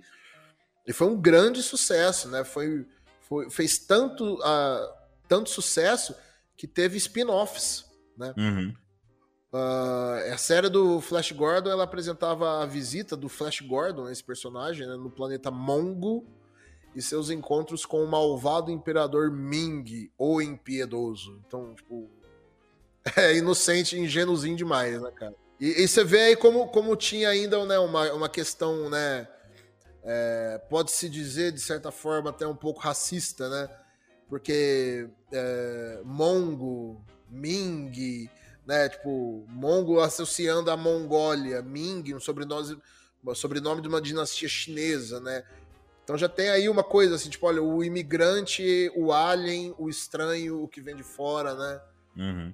[SPEAKER 1] E foi um grande sucesso, né? Foi, foi fez tanto, uh, tanto sucesso que teve spin-offs, né?
[SPEAKER 2] Uhum.
[SPEAKER 1] Uh, a série do Flash Gordon ela apresentava a visita do Flash Gordon, esse personagem, né, no planeta Mongo e seus encontros com o malvado imperador Ming, o impiedoso. Então, tipo, é inocente ingênuozinho demais, né, cara? E, e você vê aí como, como tinha ainda né, uma, uma questão, né? É, Pode-se dizer, de certa forma, até um pouco racista, né? Porque é, Mongo, Ming, né? Tipo, Mongo associando a Mongólia, Ming, um sobrenome, um sobrenome de uma dinastia chinesa, né? Então já tem aí uma coisa assim, tipo, olha, o imigrante, o alien, o estranho, o que vem de fora, né?
[SPEAKER 2] Uhum.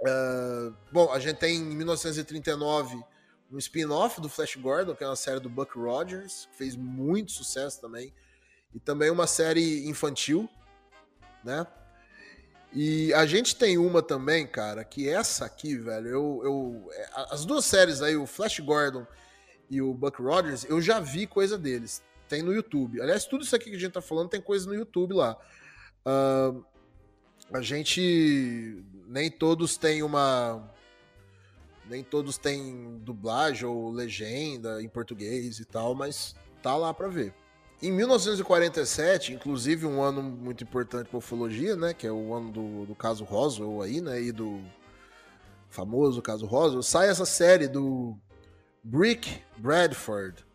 [SPEAKER 1] Uh, bom, a gente tem em 1939 um spin-off do Flash Gordon, que é uma série do Buck Rogers, que fez muito sucesso também. E também uma série infantil, né? E a gente tem uma também, cara, que essa aqui, velho, eu, eu é, as duas séries aí, o Flash Gordon e o Buck Rogers, eu já vi coisa deles. Tem no YouTube. Aliás, tudo isso aqui que a gente tá falando tem coisa no YouTube lá. Uh, a gente nem todos têm uma nem todos têm dublagem ou legenda em português e tal, mas tá lá para ver. Em 1947, inclusive um ano muito importante para ufologia, né, que é o ano do, do caso Roswell aí, né, e do famoso caso Roswell, sai essa série do Brick Bradford.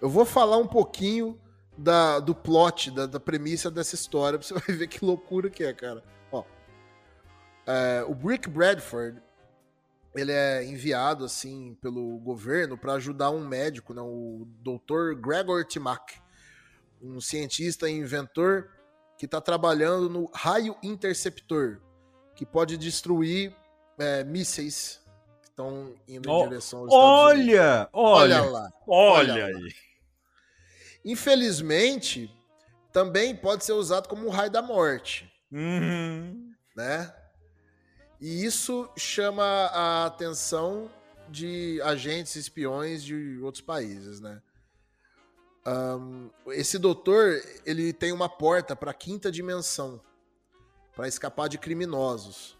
[SPEAKER 1] Eu vou falar um pouquinho da, do plot, da, da premissa dessa história, pra você vai ver que loucura que é, cara. Ó, é, o Brick Bradford, ele é enviado, assim, pelo governo para ajudar um médico, né, o Dr. Gregor Timac, um cientista e inventor que está trabalhando no raio interceptor, que pode destruir é, mísseis que estão indo
[SPEAKER 2] Ó,
[SPEAKER 1] em direção aos.
[SPEAKER 2] Olha, olha,
[SPEAKER 1] Olha lá.
[SPEAKER 2] olha
[SPEAKER 1] olha
[SPEAKER 2] aí.
[SPEAKER 1] Infelizmente, também pode ser usado como um raio da morte,
[SPEAKER 2] Uhum.
[SPEAKER 1] né? E isso chama a atenção de agentes espiões de outros países, né? Ahn, esse doutor, ele tem uma porta para a quinta dimensão, para escapar de criminosos.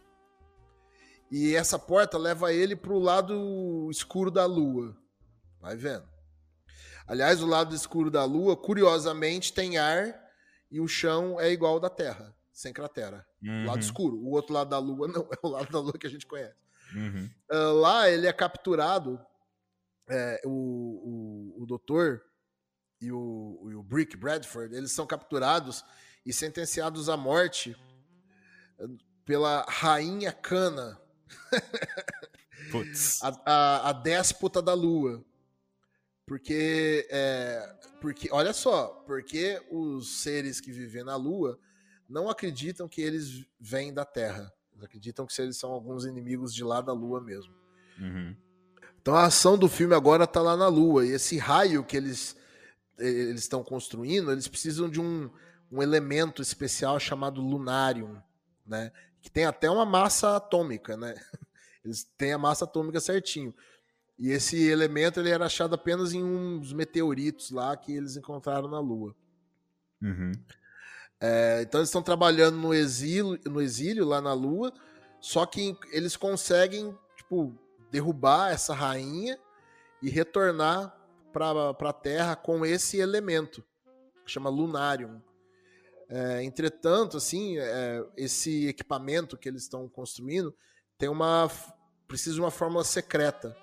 [SPEAKER 1] E essa porta leva ele para o lado escuro da Lua. Vai vendo. Aliás, o lado escuro da Lua, curiosamente, tem ar e o chão é igual ao da Terra, sem cratera. O lado
[SPEAKER 2] Uhum.
[SPEAKER 1] escuro. O outro lado da Lua não, é o lado da Lua que a gente conhece.
[SPEAKER 2] Uhum.
[SPEAKER 1] Ah, lá ele é capturado, é, o, o, o doutor e o, e o Brick Bradford, eles são capturados e sentenciados à morte eh, pela Rainha Cana,
[SPEAKER 2] Putz.
[SPEAKER 1] a, a, a déspota da Lua. Porque, é, porque, olha só, porque os seres que vivem na Lua não acreditam que eles vêm da Terra. Eles acreditam que eles são alguns inimigos de lá da Lua mesmo.
[SPEAKER 2] Uhum.
[SPEAKER 1] Então a ação do filme agora tá lá na Lua. E esse raio que eles eles estão construindo, eles precisam de um, um elemento especial chamado lunarium, né? Que tem até uma massa atômica, né? Eles têm a massa atômica certinho. E esse elemento ele era achado apenas em uns meteoritos lá que eles encontraram na Lua.
[SPEAKER 2] Uhum.
[SPEAKER 1] É, então eles estão trabalhando no exílio, no exílio lá na Lua, só que eles conseguem tipo derrubar essa rainha e retornar para a Terra com esse elemento que chama Lunarium. É, entretanto, assim, é, esse equipamento que eles estão construindo tem uma precisa de uma fórmula secreta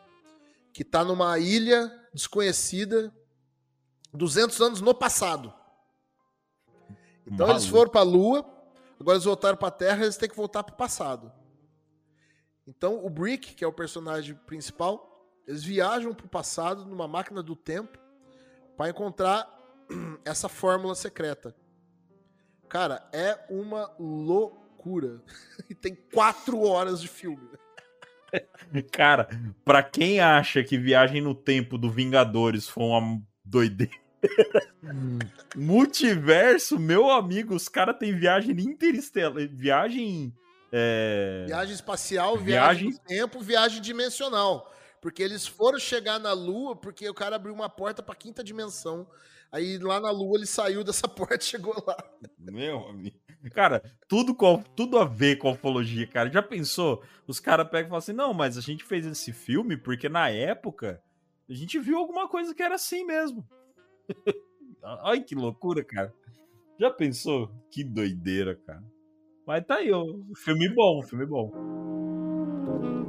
[SPEAKER 1] que está numa ilha desconhecida 200 anos no passado. Então eles
[SPEAKER 2] Maluco.
[SPEAKER 1] foram para a Lua, agora eles voltaram para a Terra, eles têm que voltar para o passado. Então o Brick, que é o personagem principal, eles viajam para o passado numa máquina do tempo para encontrar essa fórmula secreta. Cara, é uma loucura. E tem quatro horas de filme.
[SPEAKER 2] Cara, pra quem acha que Viagem no Tempo do Vingadores foi uma doideira. Multiverso, meu amigo, os caras têm viagem interestelar, viagem é,
[SPEAKER 1] Viagem espacial,
[SPEAKER 2] Viagem-
[SPEAKER 1] viagem tempo, viagem dimensional. Porque eles foram chegar na Lua porque o cara abriu uma porta para quinta dimensão. Aí lá na Lua ele saiu dessa porta e chegou lá.
[SPEAKER 2] Meu amigo. Cara, tudo, com, tudo a ver com a ufologia, cara. Já pensou? Os caras pegam e falam assim: não, mas a gente fez esse filme porque na época a gente viu alguma coisa que era assim mesmo. Ai, que loucura, cara. Já pensou? Que doideira, cara. Mas tá aí, ó. Filme bom, filme bom.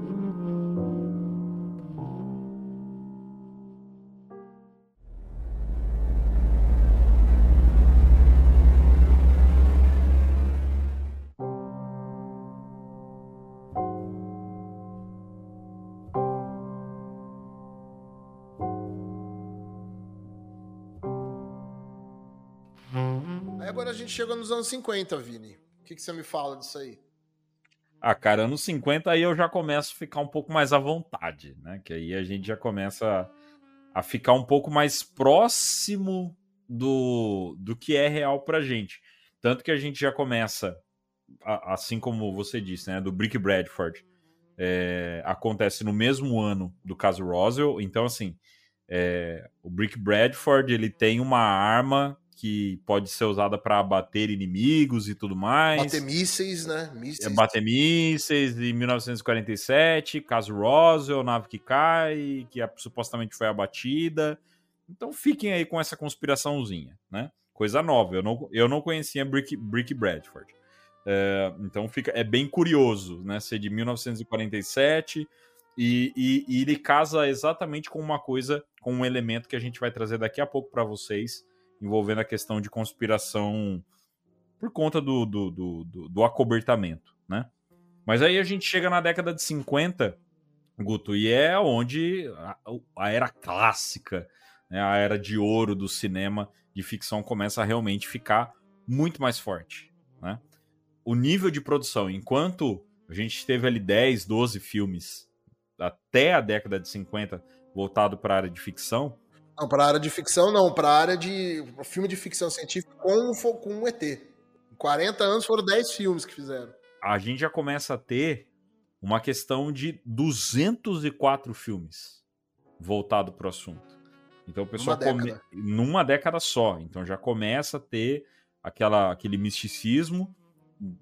[SPEAKER 1] Gente chega nos anos 50, Vini. O que, que você me fala disso aí?
[SPEAKER 2] Ah, cara, anos 50 aí eu já começo a ficar um pouco mais à vontade, né? Que aí a gente já começa a ficar um pouco mais próximo do, do que é real pra gente. Tanto que a gente já começa, a- assim como você disse, né? Do Brick Bradford. é, acontece no mesmo ano do caso Roswell. Então, assim, é, o Brick Bradford ele tem uma arma que pode ser usada para abater inimigos e tudo mais.
[SPEAKER 1] Bater mísseis, né? Mísseis.
[SPEAKER 2] É, bater mísseis em 1947, caso Roswell, nave que cai, que supostamente foi abatida. Então fiquem aí com essa conspiraçãozinha, né? Coisa nova. Eu não, eu não conhecia Brick, Brick Bradford. É, então fica, é bem curioso, né? Ser de 1947 e, e, e ele casa exatamente com uma coisa, com um elemento que a gente vai trazer daqui a pouco para vocês, envolvendo a questão de conspiração por conta do, do, do, do, do acobertamento, né? Mas aí a gente chega na década de 50, Guto, e é onde a, a era clássica, né, a era de ouro do cinema de ficção começa a realmente ficar muito mais forte, né? O nível de produção, enquanto a gente teve ali 10, 12 filmes até a década de 50 voltado para a área de ficção,
[SPEAKER 1] Não, pra área de ficção, não. Pra área de filme de ficção científica com, com um ET. Em 40 anos foram 10 filmes que fizeram.
[SPEAKER 2] a gente já começa a ter uma questão de 204 filmes voltado para o assunto. Então o pessoal
[SPEAKER 1] Numa
[SPEAKER 2] come...
[SPEAKER 1] década.
[SPEAKER 2] numa década só. Então já começa a ter aquela, aquele misticismo,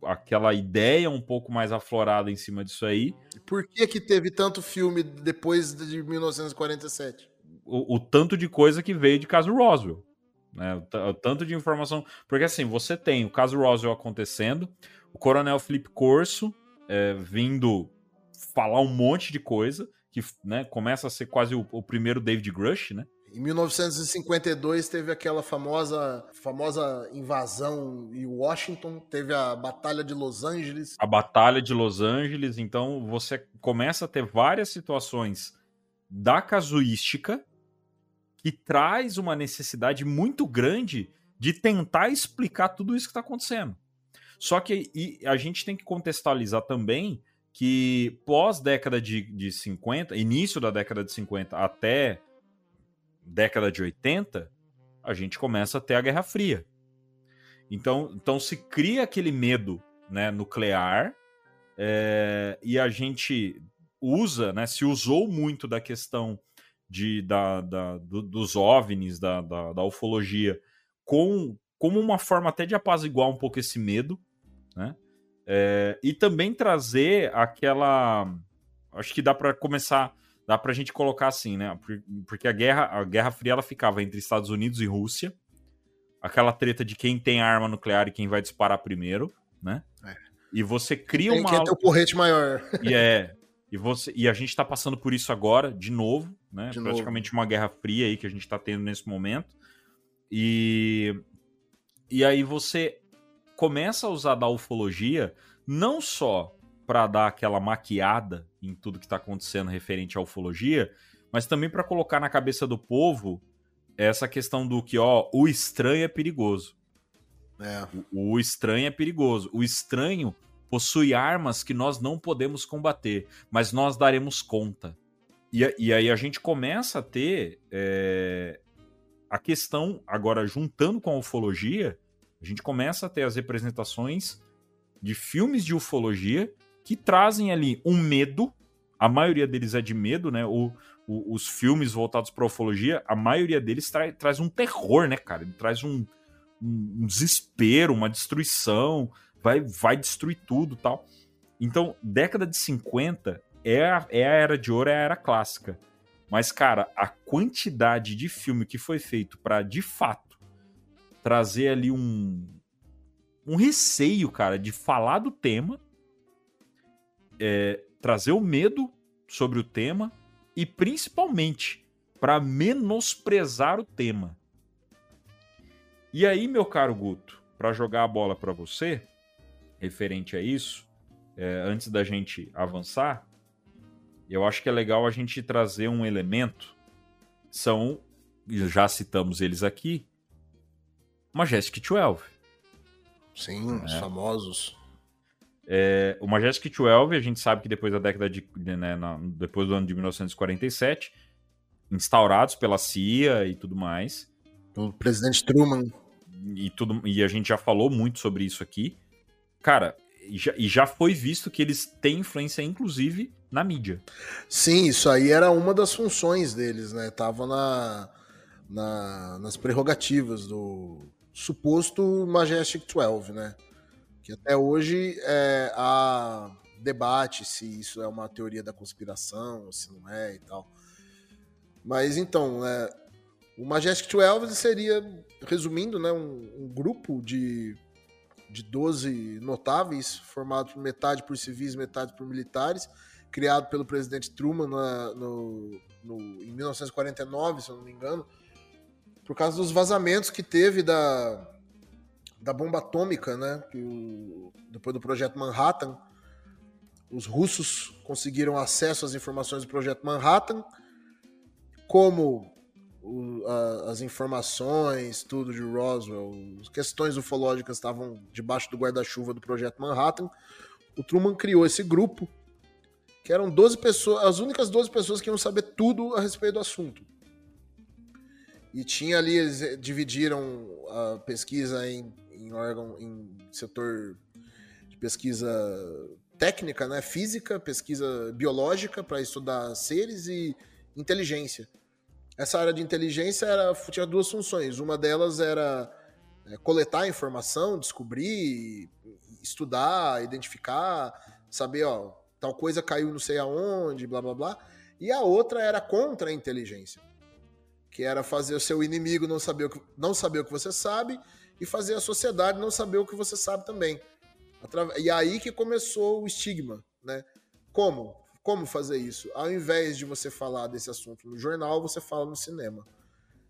[SPEAKER 2] aquela ideia um pouco mais aflorada em cima disso aí.
[SPEAKER 1] Por que que teve tanto filme depois de 1947?
[SPEAKER 2] O, o tanto de coisa que veio de caso Roswell. Né? O, o tanto de informação. Porque assim, você tem o caso Roswell acontecendo, o coronel Felipe Corso é, vindo falar um monte de coisa, que né, começa a ser quase o, o primeiro David Grush, né?
[SPEAKER 1] Em 1952 teve aquela famosa, famosa invasão em Washington, teve a Batalha de Los Angeles.
[SPEAKER 2] a Batalha de Los Angeles. Então você começa a ter várias situações da casuística que traz uma necessidade muito grande de tentar explicar tudo isso que está acontecendo. Só que a gente tem que contextualizar também que pós década de, de 50, início da década de 50 até década de 80, a gente começa a ter a Guerra Fria. Então, então se cria aquele medo né, nuclear é, e a gente usa, né, se usou muito da questão de, da, da- do- dos OVNIs, da, da, da ufologia, com, como uma forma até de apaziguar um pouco esse medo, né? É, e também trazer aquela. Acho que dá para começar, dá pra gente colocar assim, né? Por- Porque a guerra, a Guerra Fria ela ficava entre Estados Unidos e Rússia. Aquela treta de quem tem arma nuclear e quem vai disparar primeiro, né?
[SPEAKER 1] É.
[SPEAKER 2] E você cria
[SPEAKER 1] Tem
[SPEAKER 2] uma.
[SPEAKER 1] que ter o porrete maior.
[SPEAKER 2] E é. E, você, e a gente tá passando por isso agora, de novo, né?
[SPEAKER 1] De
[SPEAKER 2] Praticamente uma guerra fria aí que a gente tá tendo nesse momento. E, e aí você começa a usar da ufologia não só para dar aquela maquiada em tudo que tá acontecendo referente à ufologia, mas também para colocar na cabeça do povo essa questão do que, ó, o estranho é perigoso.
[SPEAKER 1] É.
[SPEAKER 2] O, o estranho é perigoso. O estranho possui armas que nós não podemos combater, mas nós daremos conta. E, e aí a gente começa a ter é, a questão, agora juntando com a ufologia, a gente começa a ter as representações de filmes de ufologia que trazem ali um medo, a maioria deles é de medo, né? O, o- os filmes voltados para ufologia, a maioria deles tra- traz um terror, né, cara? Ele traz um, um, um desespero, uma destruição, vai, vai destruir tudo tal. Então, década de 50 é a, é a era de ouro, é a era clássica. Mas, cara, a quantidade de filme que foi feito para de fato trazer ali um, um receio, cara, de falar do tema, é, trazer o medo sobre o tema e principalmente para menosprezar o tema. E aí, meu caro Guto, para jogar a bola para você, referente a isso, é, antes da gente avançar, eu acho que é legal a gente trazer um elemento. São, já citamos eles aqui, Majestic 12.
[SPEAKER 1] Sim,
[SPEAKER 2] É.
[SPEAKER 1] os famosos.
[SPEAKER 2] É, o Majestic 12, a gente sabe que depois da década de. Né, na- depois do ano de 1947, instaurados pela CIA e tudo mais.
[SPEAKER 1] O presidente Truman.
[SPEAKER 2] E, tudo, e a gente já falou muito sobre isso aqui. Cara, e já, e já foi visto que eles têm influência, inclusive, na mídia.
[SPEAKER 1] Sim, isso aí era uma das funções deles, né? Tava na, na- nas prerrogativas do suposto Majestic 12, né? Que até hoje é, há debate se isso é uma teoria da conspiração, se não é e tal. Mas então, né, o Majestic 12 ele seria, resumindo, né, um, um grupo de, de 12 notáveis, formado por metade por civis, metade por militares, criado pelo presidente Truman na- no, no- em 1949, se eu não me engano, por causa dos vazamentos que teve da, da bomba atômica, né? O- depois do projeto Manhattan, os russos conseguiram acesso às informações do projeto Manhattan, como o- a- as informações, tudo de Roswell, as questões ufológicas estavam debaixo do guarda-chuva do projeto Manhattan. O Truman criou esse grupo que eram 12 pessoas, as únicas 12 pessoas que iam saber tudo a respeito do assunto. E tinha ali, eles eh, dividiram a pesquisa em, em órgão, em setor de pesquisa técnica, né? Física, pesquisa biológica para estudar seres e inteligência. Essa área de inteligência era, tinha duas funções. Uma delas era eh, coletar informação, descobrir, estudar, identificar, saber, ó, tal coisa caiu não sei aonde, blá blá blá. E a outra era contra a inteligência, que era fazer o seu inimigo não saber o que, não saber o que você sabe e fazer a sociedade não saber o que você sabe também. E aí que começou o estigma, né? Como? Como fazer isso? Ao invés de você falar desse assunto no jornal, você fala no cinema.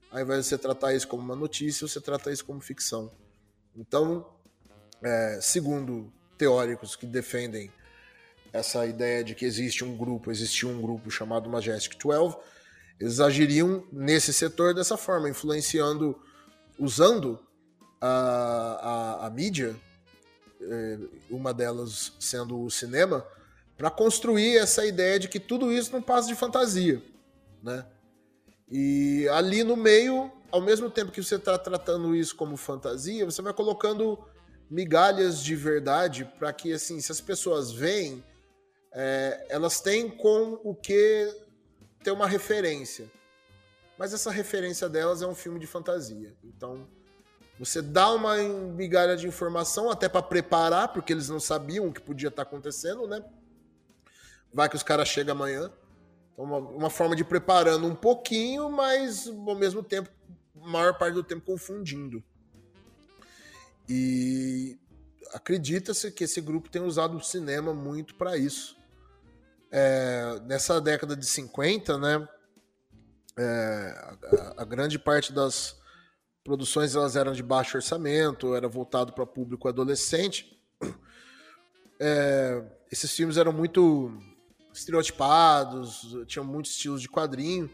[SPEAKER 1] Ao invés de você tratar isso como uma notícia, você trata isso como ficção. Então, é, segundo teóricos que defendem essa ideia de que existe um grupo, existiu um grupo chamado Majestic 12, eles agiriam nesse setor dessa forma, influenciando, usando a, a, a mídia, eh, uma delas sendo o cinema, para construir essa ideia de que tudo isso não passa de fantasia, né? E ali no meio, ao mesmo tempo que você está tratando isso como fantasia, você vai colocando migalhas de verdade para que, assim, se as pessoas veem, é, elas têm com o que ter uma referência. Mas essa referência delas é um filme de fantasia. Então, você dá uma migalha de informação até para preparar, porque eles não sabiam o que podia estar acontecendo, né? Vai que os caras chegam amanhã. Então, uma, uma forma de ir preparando um pouquinho, mas ao mesmo tempo, maior parte do tempo confundindo. E acredita-se que esse grupo tem usado o cinema muito para isso. É, nessa década de 50, né, é, a, a grande parte das produções elas eram de baixo orçamento, era voltado para público adolescente. É, esses filmes eram muito estereotipados, tinham muitos estilos de quadrinho,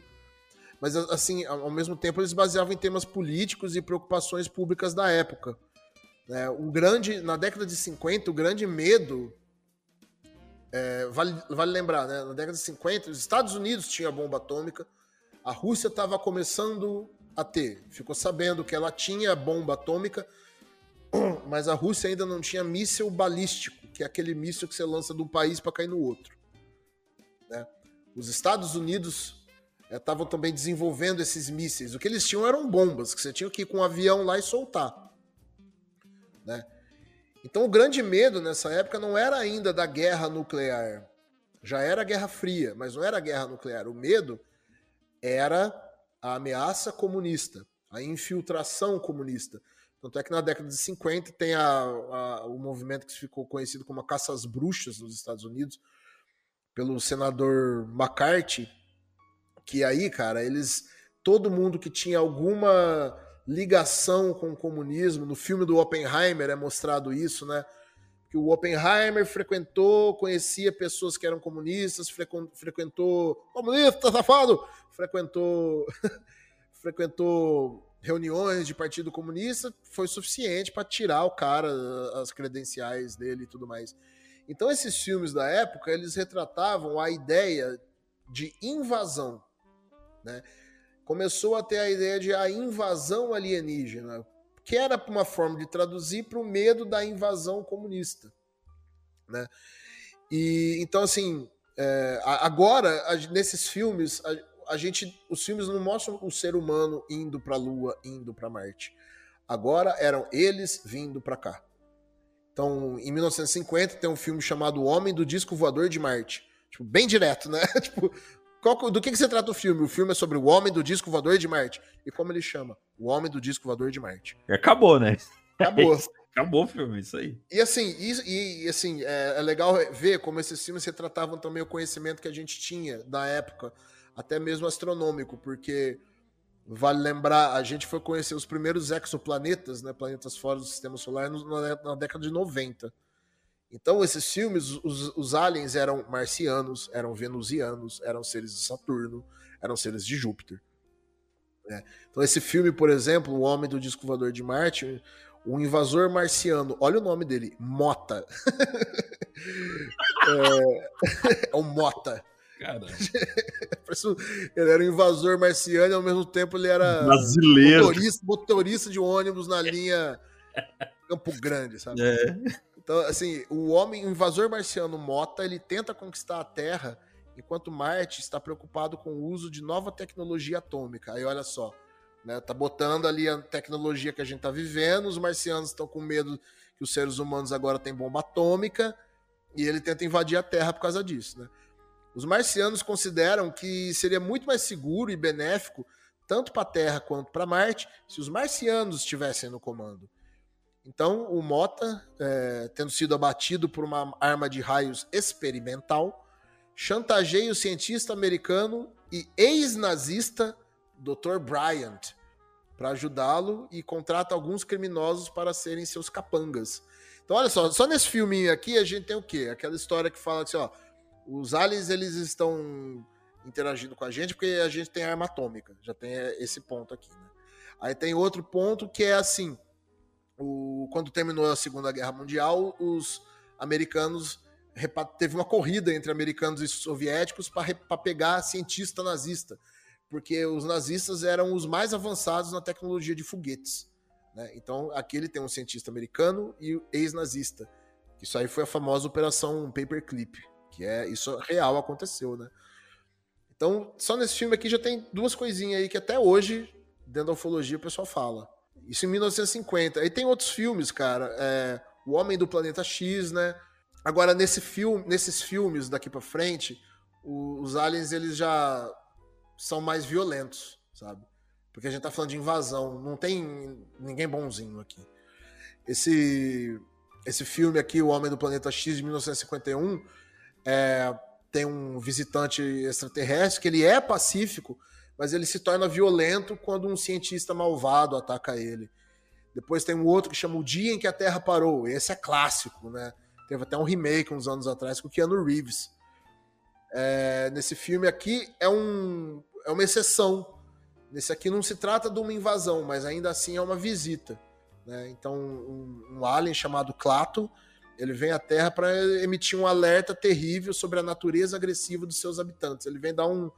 [SPEAKER 1] mas assim, ao mesmo tempo eles baseavam em temas políticos e preocupações públicas da época. né? um grande, na década de 50, o grande medo é, vale, vale lembrar, né? Na década de 50, os Estados Unidos tinha bomba atômica, a Rússia estava começando a ter. Ficou sabendo que ela tinha bomba atômica, mas a Rússia ainda não tinha míssil balístico, que é aquele míssil que você lança de um país para cair no outro. Os Estados Unidos estavam também desenvolvendo esses mísseis. O que eles tinham eram bombas, que você tinha que ir com um avião lá e soltar. né? Então o grande medo nessa época não era ainda da guerra nuclear. Já era a Guerra Fria, mas não era a guerra nuclear. O medo era a ameaça comunista, a infiltração comunista. Tanto é que na década de 50 tem a, a, o movimento que ficou conhecido como a caça às bruxas nos Estados Unidos, pelo senador McCarthy, que aí, cara, eles. Todo mundo que tinha alguma ligação com o comunismo, no filme do Oppenheimer é mostrado isso, né? Que o Oppenheimer frequentou, conhecia pessoas que eram comunistas, frequentou. Comunista, safado! Frequentou. frequentou reuniões de Partido Comunista, foi suficiente para tirar o cara, as credenciais dele e tudo mais. Então esses filmes da época, eles retratavam a ideia de invasão, né? Começou a ter a ideia de a invasão alienígena, que era uma forma de traduzir para o medo da invasão comunista, né? E então assim, é, agora nesses filmes a gente, os filmes não mostram o ser humano indo para a Lua, indo para Marte. Agora eram eles vindo para cá. Então, em 1950 tem um filme chamado O Homem do Disco Voador de Marte. Tipo, bem direto, né? tipo, qual, do que, que se trata o filme? O filme é sobre o Homem do Disco Voador de Marte. E como ele chama? O Homem do Disco Voador de Marte.
[SPEAKER 2] Acabou, né?
[SPEAKER 1] Acabou.
[SPEAKER 2] Acabou o filme, isso aí.
[SPEAKER 1] E assim, e, e assim é, é, legal ver como esses filmes retratavam também o conhecimento que a gente tinha da época até mesmo astronômico, porque vale lembrar, a gente foi conhecer os primeiros exoplanetas, né, planetas fora do sistema solar, na, década de 90. Então, esses filmes, os, os, aliens eram marcianos, eram venusianos, eram seres de Saturno, eram seres de Júpiter. Né? Então, esse filme, por exemplo, O Homem do Disco Voador de Marte, o invasor marciano, olha o nome dele, Mota. é, é o Mota.
[SPEAKER 2] Cara.
[SPEAKER 1] ele era um invasor marciano e ao mesmo tempo ele era
[SPEAKER 2] brasileiro.
[SPEAKER 1] Motorista, motorista de ônibus na linha Campo Grande, sabe?
[SPEAKER 2] É.
[SPEAKER 1] Então, assim, o homem, o invasor marciano Mota, ele tenta conquistar a Terra, enquanto Marte está preocupado com o uso de nova tecnologia atômica. Aí olha só, né? Tá botando ali a tecnologia que a gente tá vivendo, os marcianos estão com medo que os seres humanos agora têm bomba atômica, e ele tenta invadir a Terra por causa disso, né? Os marcianos consideram que seria muito mais seguro e benéfico, tanto para a Terra quanto para Marte, se os marcianos estivessem no comando. Então, o Mota, é, tendo sido abatido por uma arma de raios experimental, chantageia o cientista americano e ex-nazista Dr. Bryant para ajudá-lo e contrata alguns criminosos para serem seus capangas. Então, olha só, só nesse filminho aqui a gente tem o quê? Aquela história que fala assim, ó, os aliens eles estão interagindo com a gente porque a gente tem arma atômica. Já tem esse ponto aqui. Né? Aí tem outro ponto que é assim: o, quando terminou a Segunda Guerra Mundial, os americanos teve uma corrida entre americanos e soviéticos para pegar cientista nazista, porque os nazistas eram os mais avançados na tecnologia de foguetes. Né? Então aqui ele tem um cientista americano e ex-nazista. Isso aí foi a famosa Operação Paperclip que é isso real aconteceu, né? Então, só nesse filme aqui já tem duas coisinhas aí que até hoje, dentro da ufologia, o pessoal fala. Isso em 1950. Aí tem outros filmes, cara. É, o Homem do Planeta X, né? Agora, nesse filme, nesses filmes daqui para frente, os aliens eles já são mais violentos, sabe? Porque a gente tá falando de invasão, não tem ninguém bonzinho aqui. Esse esse filme aqui, O Homem do Planeta X de 1951, é, tem um visitante extraterrestre que ele é pacífico, mas ele se torna violento quando um cientista malvado ataca ele. Depois tem um outro que chama O Dia em que a Terra Parou. Esse é clássico, né? Teve até um remake uns anos atrás com o Keanu Reeves. É, nesse filme aqui é, um, é uma exceção. Nesse aqui não se trata de uma invasão, mas ainda assim é uma visita. Né? Então, um, um alien chamado Clato ele vem à Terra para emitir um alerta terrível sobre a natureza agressiva dos seus habitantes. Ele vem dar um,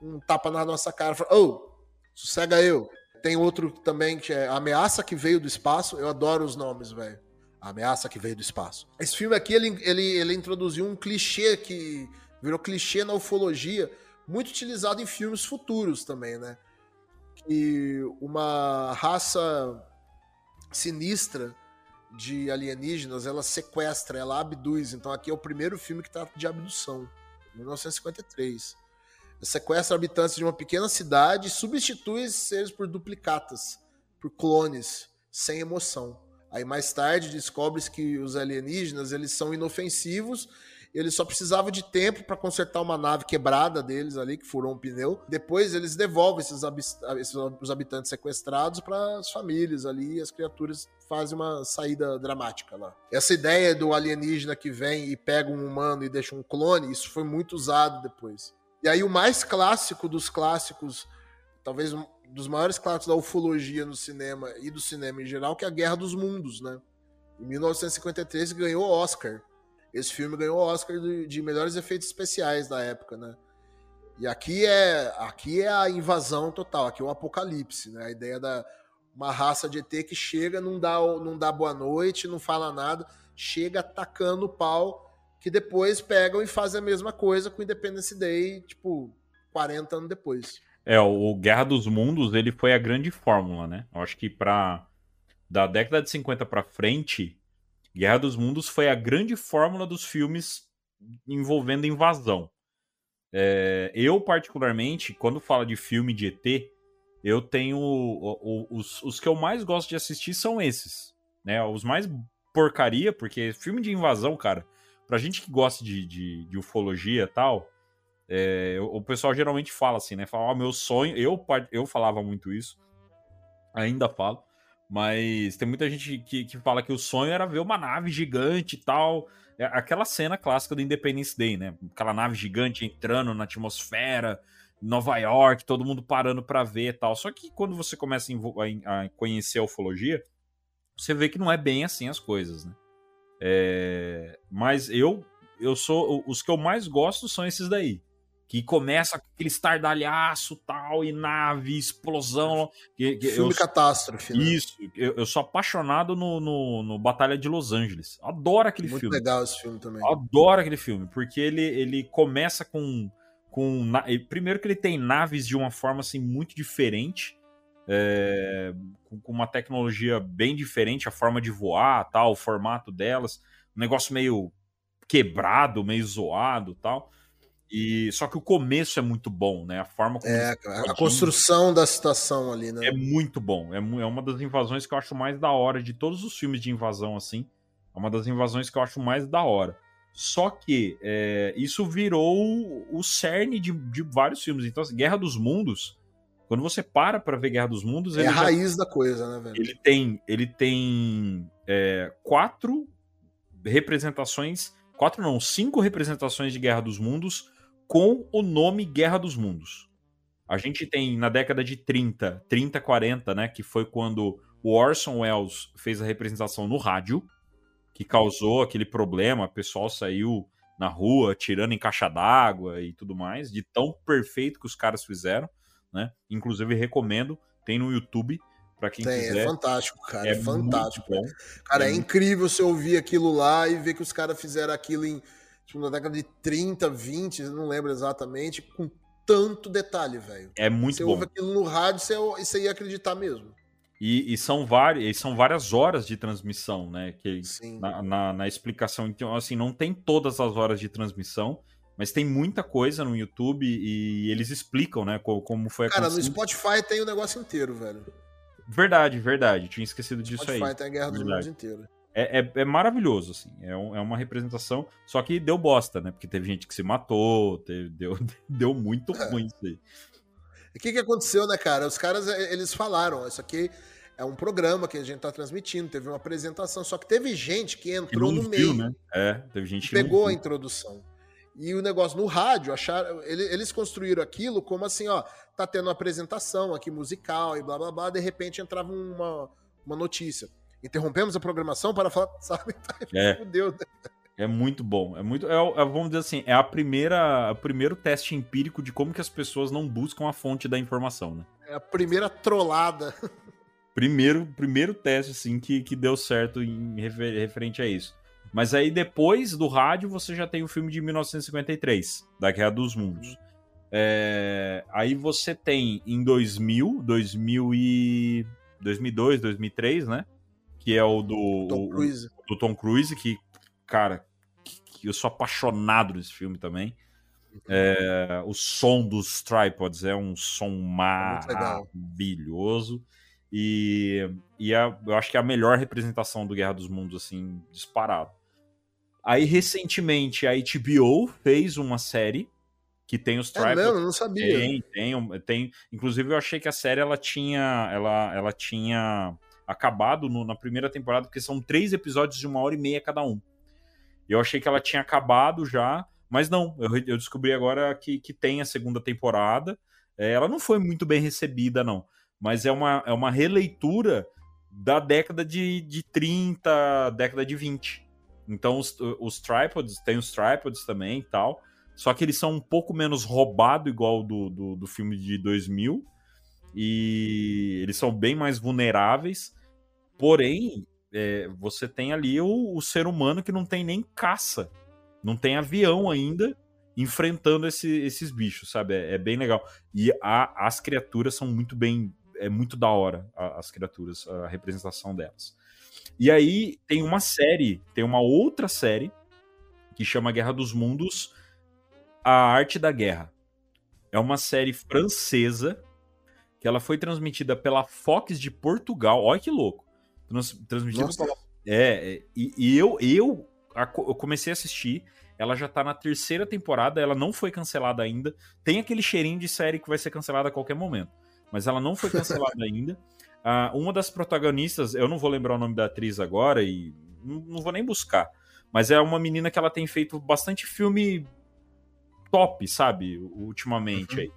[SPEAKER 1] um tapa na nossa cara, fala, oh, sossega eu. Tem outro também que é Ameaça que Veio do Espaço. Eu adoro os nomes, velho. Ameaça que Veio do Espaço. Esse filme aqui, ele, ele, ele introduziu um clichê que virou clichê na ufologia, muito utilizado em filmes futuros também, né? Que uma raça sinistra de alienígenas, ela sequestra, ela abduz. Então aqui é o primeiro filme que trata de abdução, 1953. Ela sequestra habitantes de uma pequena cidade e substitui esses seres por duplicatas, por clones, sem emoção. Aí mais tarde descobre-se que os alienígenas eles são inofensivos eles só precisavam de tempo para consertar uma nave quebrada deles ali, que furou um pneu. Depois eles devolvem esses, esses os habitantes sequestrados para as famílias ali e as criaturas fazem uma saída dramática lá. Essa ideia do alienígena que vem e pega um humano e deixa um clone, isso foi muito usado depois. E aí o mais clássico dos clássicos, talvez um dos maiores clássicos da ufologia no cinema e do cinema em geral, que é a Guerra dos Mundos, né? Em 1953 ganhou Oscar esse filme ganhou o Oscar de, de melhores efeitos especiais da época, né? E aqui é, aqui é a invasão total, aqui é o apocalipse, né? A ideia da uma raça de ET que chega, não dá, não dá boa noite, não fala nada, chega atacando o pau, que depois pegam e fazem a mesma coisa com Independence Day, tipo, 40 anos depois.
[SPEAKER 2] É, o Guerra dos Mundos, ele foi a grande fórmula, né? Eu acho que para da década de 50 para frente, Guerra dos Mundos foi a grande fórmula dos filmes envolvendo invasão. É, eu, particularmente, quando falo de filme de ET, eu tenho. Os, os que eu mais gosto de assistir são esses. Né? Os mais porcaria, porque filme de invasão, cara, pra gente que gosta de, de, de ufologia e tal, é, o pessoal geralmente fala assim, né? Fala, oh, meu sonho. Eu, eu falava muito isso, ainda falo. Mas tem muita gente que, que fala que o sonho era ver uma nave gigante e tal. É aquela cena clássica do Independence Day, né? Aquela nave gigante entrando na atmosfera, Nova York, todo mundo parando para ver e tal. Só que quando você começa a conhecer a ufologia, você vê que não é bem assim as coisas, né? É... Mas eu, eu sou. Os que eu mais gosto são esses daí que começa com aquele estardalhaço tal, e nave, explosão. Que,
[SPEAKER 1] que Filme
[SPEAKER 2] eu,
[SPEAKER 1] catástrofe. Né?
[SPEAKER 2] Isso, eu, eu, sou apaixonado no, no, no, Batalha de Los Angeles. Adoro aquele
[SPEAKER 1] Muito
[SPEAKER 2] filme.
[SPEAKER 1] Muito legal esse filme também.
[SPEAKER 2] Adoro aquele filme, porque ele, ele começa com. com primeiro que ele tem naves de uma forma assim, muito diferente. É, com uma tecnologia bem diferente, a forma de voar, tal, o formato delas, um negócio meio quebrado, meio zoado, tal. E só que o começo é muito bom, né? A forma como
[SPEAKER 1] é, a construção da situação ali, né?
[SPEAKER 2] É muito bom. É, é uma das invasões que eu acho mais da hora de todos os filmes de invasão assim. É uma das invasões que eu acho mais da hora. Só que é, isso virou o cerne de, de, vários filmes. Então, assim, Guerra dos Mundos, quando você para para ver Guerra dos Mundos,
[SPEAKER 1] é a raiz da coisa, né, velho?
[SPEAKER 2] Ele tem, ele tem é, quatro representações, quatro não, cinco representações de Guerra dos Mundos com o nome Guerra dos Mundos. A gente tem na década de 30, 30, 40, né, que foi quando o Orson Welles fez a representação no rádio, que causou aquele problema, o pessoal saiu na rua tirando em caixa d'água e tudo mais, de tão perfeito que os caras fizeram, né? Inclusive recomendo, tem no YouTube para quem tem, é quiser.
[SPEAKER 1] É fantástico, cara, é, é fantástico. Cara, é, é incrível você ouvir aquilo lá e ver que os caras fizeram aquilo em tipo, na década de 30, 20, não lembro exatamente, com tanto detalhe, velho.
[SPEAKER 2] É muito
[SPEAKER 1] você
[SPEAKER 2] bom.
[SPEAKER 1] Você ouve aquilo no rádio, você, você ia acreditar mesmo.
[SPEAKER 2] E, e, são várias, são várias horas de transmissão, né? Que na, na, na, explicação, então, assim, não tem todas as horas de transmissão, mas tem muita coisa no YouTube e eles explicam, né? Como, como foi a
[SPEAKER 1] Cara, no Spotify tem o negócio inteiro, velho.
[SPEAKER 2] Verdade, verdade. Tinha esquecido disso
[SPEAKER 1] Spotify
[SPEAKER 2] aí.
[SPEAKER 1] Spotify tem a Guerra verdade. dos Mundos inteira
[SPEAKER 2] é, é, é, maravilhoso, assim. É, um, é, uma representação. Só que deu bosta, né? Porque teve gente que se matou, teve, deu, deu muito é. ruim isso aí.
[SPEAKER 1] O que, que aconteceu, né, cara? Os caras, eles falaram, isso aqui é um programa que a gente tá transmitindo, teve uma apresentação, só que teve gente que entrou que no viu, meio. Né?
[SPEAKER 2] É, teve gente que
[SPEAKER 1] pegou a introdução. E o negócio no rádio, acharam, eles construíram aquilo como assim, ó, tá tendo uma apresentação aqui musical e blá blá blá, de repente entrava uma, uma notícia interrompemos a programação para falar, sabe?
[SPEAKER 2] É. Fudeu, né? É muito bom. É muito. É, é, vamos dizer assim, é a primeira, o primeiro teste empírico de como que as pessoas não buscam a fonte da informação, né?
[SPEAKER 1] É a primeira trollada.
[SPEAKER 2] Primeiro, primeiro teste, assim, que, que deu certo em refer, referente a isso. Mas aí depois do rádio você já tem o filme de 1953, da Guerra dos Mundos. É, aí você tem em 2000, 2000 e 2002, 2003, né? Que é o do,
[SPEAKER 1] Tom
[SPEAKER 2] o-
[SPEAKER 1] Cruise.
[SPEAKER 2] do Tom Cruise, que, cara, que, que eu sou apaixonado nesse filme também. É, o som dos tripods é um som
[SPEAKER 1] legal.
[SPEAKER 2] maravilhoso. E, e a- eu acho que é a melhor representação do Guerra dos Mundos, assim, disparado. Aí, recentemente, a HBO fez uma série que tem os
[SPEAKER 1] É
[SPEAKER 2] tripods.
[SPEAKER 1] mesmo? Eu não sabia.
[SPEAKER 2] Tem, tem, tem. Inclusive, eu achei que a série ela tinha, ela, ela tinha acabado no- na primeira temporada, porque são três episódios de uma hora e meia cada um. Eu achei que ela tinha acabado já, mas não. Eu, eu descobri agora que, que tem a segunda temporada. É, ela não foi muito bem recebida, não. Mas é uma, é uma releitura da década de, de 30, década de 20. Então, os, os tripods, tem os tripods também e tal. Só que eles são um pouco menos roubado igual do, do, do filme de 2000. E eles são bem mais vulneráveis. Porém, é, você tem ali o, o ser humano que não tem nem caça. Não tem avião ainda enfrentando esse- esses bichos, sabe? É, é bem legal. E a- as criaturas são muito bem. É muito da hora a- as criaturas, a representação delas. E aí tem uma série, tem uma outra série que chama Guerra dos Mundos A Arte da Guerra. É uma série francesa que ela foi transmitida pela Fox de Portugal. Olha que louco. Trans, pela. É, é, e, e eu, eu, a eu comecei a assistir. Ela já tá na terceira temporada, ela não foi cancelada ainda. Tem aquele cheirinho de série que vai ser cancelada a qualquer momento. Mas ela não foi cancelada ainda. Ah, uma das protagonistas, eu não vou lembrar o nome da atriz agora e não, não vou nem buscar. Mas é uma menina que ela tem feito bastante filme top, sabe? Ultimamente aí.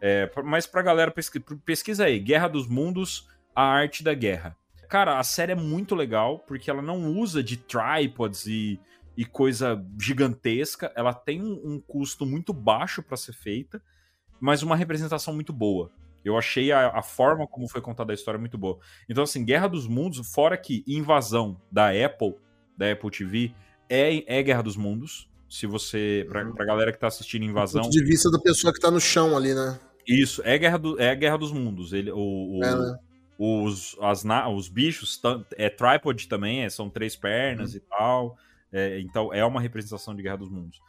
[SPEAKER 2] É, mas pra galera, pesqui- pesquisa aí. Guerra dos Mundos, a arte da guerra. Cara, a série é muito legal, porque ela não usa de tripods e, e coisa gigantesca. Ela tem um, um custo muito baixo pra ser feita, mas uma representação muito boa. Eu achei a, a forma como foi contada a história muito boa. Então, assim, Guerra dos Mundos, fora que Invasão da Apple, da Apple TV, é, é Guerra dos Mundos. Se você. Pra, pra galera que tá assistindo Invasão.
[SPEAKER 1] Ponto de vista da pessoa que tá no chão ali, né?
[SPEAKER 2] Isso, é Guerra, do, é Guerra dos Mundos. Ele, o, o-
[SPEAKER 1] É, né?
[SPEAKER 2] Os, as, os bichos, é tripod também, é, são três pernas
[SPEAKER 1] Uhum.
[SPEAKER 2] e tal. É, então é uma representação de Guerra dos Mundos.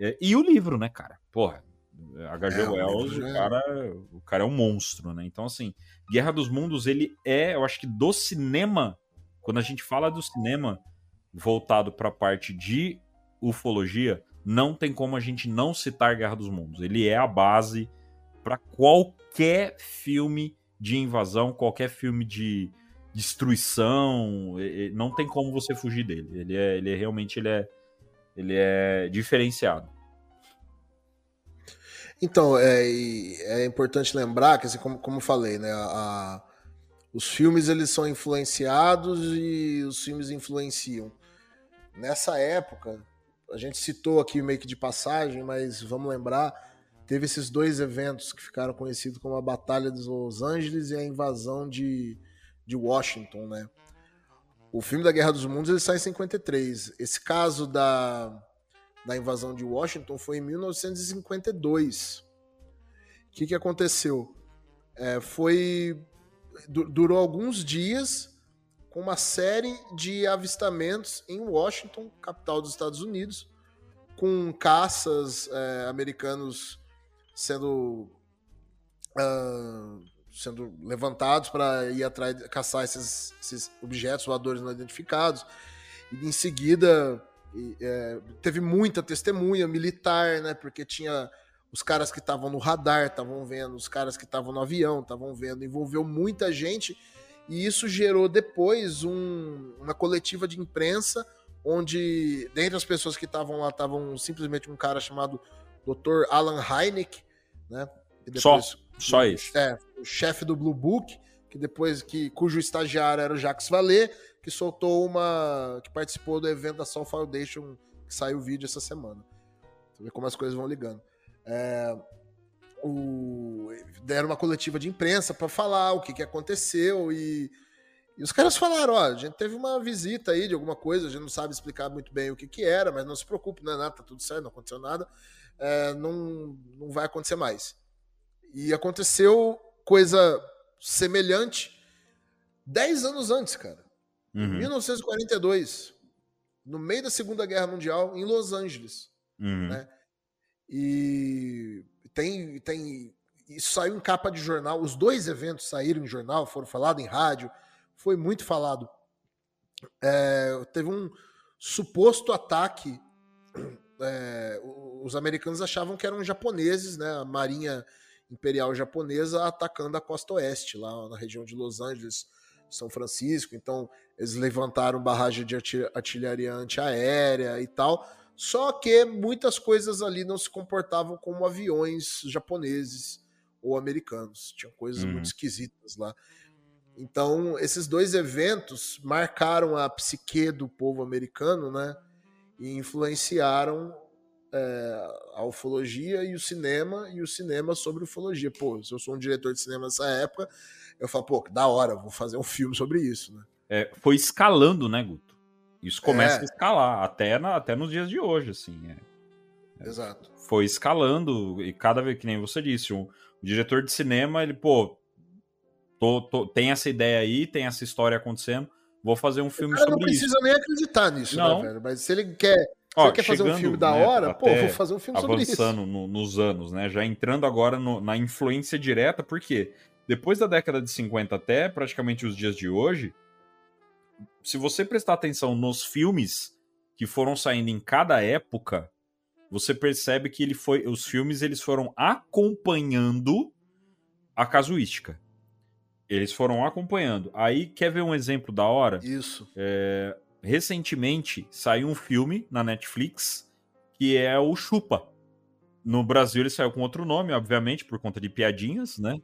[SPEAKER 2] É, e o livro, né, cara? Porra, H.G.
[SPEAKER 1] É, o
[SPEAKER 2] Wells,
[SPEAKER 1] livro
[SPEAKER 2] o
[SPEAKER 1] já-
[SPEAKER 2] cara, o cara é um monstro, né? Então, assim, Guerra dos Mundos, ele é, eu acho que do cinema, quando a gente fala do cinema voltado pra parte de ufologia, não tem como a gente não citar Guerra dos Mundos. Ele é a base para qualquer filme de invasão, qualquer filme de destruição, não tem como você fugir dele. Ele é, ele é realmente ele é, ele é diferenciado.
[SPEAKER 1] Então, é, é importante lembrar que, assim, como, como falei, né, a- a- os filmes eles são influenciados e os filmes influenciam. Nessa época, a gente citou aqui meio que de passagem, mas vamos lembrar, teve esses dois eventos que ficaram conhecidos como a Batalha dos Los Angeles e a invasão de, de Washington, né? O filme da Guerra dos Mundos ele sai em 53. Esse caso da, da invasão de Washington foi em 1952. O que, que aconteceu? É, foi du- durou alguns dias com uma série de avistamentos em Washington, capital dos Estados Unidos, com caças é, americanos sendo ah, sendo levantados para ir atrás caçar esses, esses objetos voadores não identificados. E em seguida é, teve muita testemunha militar, né? Porque tinha os caras que estavam no radar, estavam vendo, os caras que estavam no avião, estavam vendo, envolveu muita gente e isso gerou depois um- uma coletiva de imprensa onde, dentre as pessoas que estavam lá, estavam simplesmente um cara chamado Dr. Alan Hynek, né? que
[SPEAKER 2] Só.
[SPEAKER 1] depois-
[SPEAKER 2] Só isso.
[SPEAKER 1] é, o chefe do Blue Book, que depois que cujo estagiário era o Jacques Vallée, que soltou uma que participou do evento da Soul Foundation, que saiu o vídeo essa semana. Você vê como as coisas vão ligando. É, o, deram uma coletiva de imprensa para falar o que, que aconteceu e, e os caras falaram, ó, a gente teve uma visita aí de alguma coisa, a gente não sabe explicar muito bem o que que era, mas não se preocupe, não é nada, tá tudo certo, não aconteceu nada, é, não, não vai acontecer mais. E aconteceu coisa semelhante 10 anos antes, cara. Em
[SPEAKER 2] Uhum,
[SPEAKER 1] 1942, no meio da Segunda Guerra Mundial, em Los Angeles.
[SPEAKER 2] uhum.
[SPEAKER 1] né? E tem, tem. Isso saiu em capa de jornal. Os dois eventos saíram em jornal, foram falados em rádio. Foi muito falado. É, teve um suposto ataque. É, os americanos achavam que eram japoneses, né? A Marinha Imperial Japonesa atacando a costa oeste, lá na região de Los Angeles, São Francisco. Então, eles levantaram barragem de arti- artilharia antiaérea e tal. Só que muitas coisas ali não se comportavam como aviões japoneses ou americanos. Tinha coisas
[SPEAKER 2] Uhum.
[SPEAKER 1] muito esquisitas lá. Então, esses dois eventos marcaram a psique do povo americano, né? E influenciaram é, a ufologia e o cinema, e o cinema sobre ufologia. Pô, se eu sou um diretor de cinema nessa época, eu falo, pô, da hora, vou fazer um filme sobre isso, né?
[SPEAKER 2] É, foi escalando, né, Guto? Isso começa
[SPEAKER 1] É.
[SPEAKER 2] a escalar, até, na- até nos dias de hoje, assim. é.
[SPEAKER 1] Exato.
[SPEAKER 2] Foi escalando, e cada vez, que nem você disse, um, o diretor de cinema, ele, pô, tô- tô- tem essa ideia aí, tem essa história acontecendo, vou fazer um filme
[SPEAKER 1] O cara não
[SPEAKER 2] sobre isso.
[SPEAKER 1] precisa nem acreditar nisso,
[SPEAKER 2] Não.
[SPEAKER 1] né, velho? Mas se ele quer, se
[SPEAKER 2] Ó,
[SPEAKER 1] ele quer fazer um filme da
[SPEAKER 2] né,
[SPEAKER 1] hora, pô, vou fazer um filme sobre isso.
[SPEAKER 2] avançando no- nos anos, né? Já entrando agora no- na influência direta, porque depois da década de 50 até praticamente os dias de hoje, se você prestar atenção nos filmes que foram saindo em cada época, você percebe que ele foi, os filmes eles foram acompanhando a casuística. Eles foram acompanhando. Aí quer ver um exemplo da hora?
[SPEAKER 1] Isso.
[SPEAKER 2] É, recentemente saiu um filme na Netflix que é o Chupa. No Brasil ele saiu com outro nome, obviamente, por conta de piadinhas, né?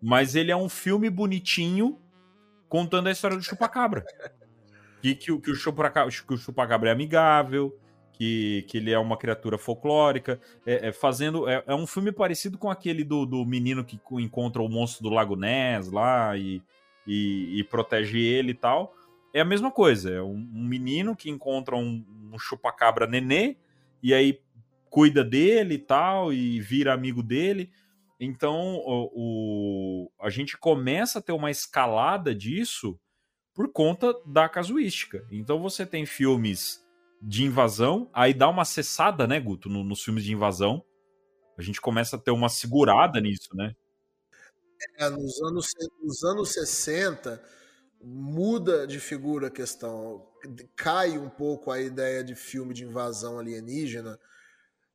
[SPEAKER 2] Mas ele é um filme bonitinho contando a história do chupacabra. Que, que, que o chupacabra, que o chupacabra é amigável, que, que ele é uma criatura folclórica. É, é fazendo, é, é um filme parecido com aquele do, do menino que co- encontra o monstro do Lago Ness lá e, e, e protege ele e tal. É a mesma coisa, é um, um menino que encontra um, um chupacabra nenê e aí cuida dele e tal, e vira amigo dele. Então o, o- a gente começa a ter uma escalada disso por conta da casuística. Então você tem filmes de invasão, aí dá uma cessada, né, Guto, no- nos filmes de invasão. A gente começa a ter uma segurada nisso, né?
[SPEAKER 1] É, nos, anos, nos anos 60, muda de figura a questão. Cai um pouco a ideia de filme de invasão alienígena,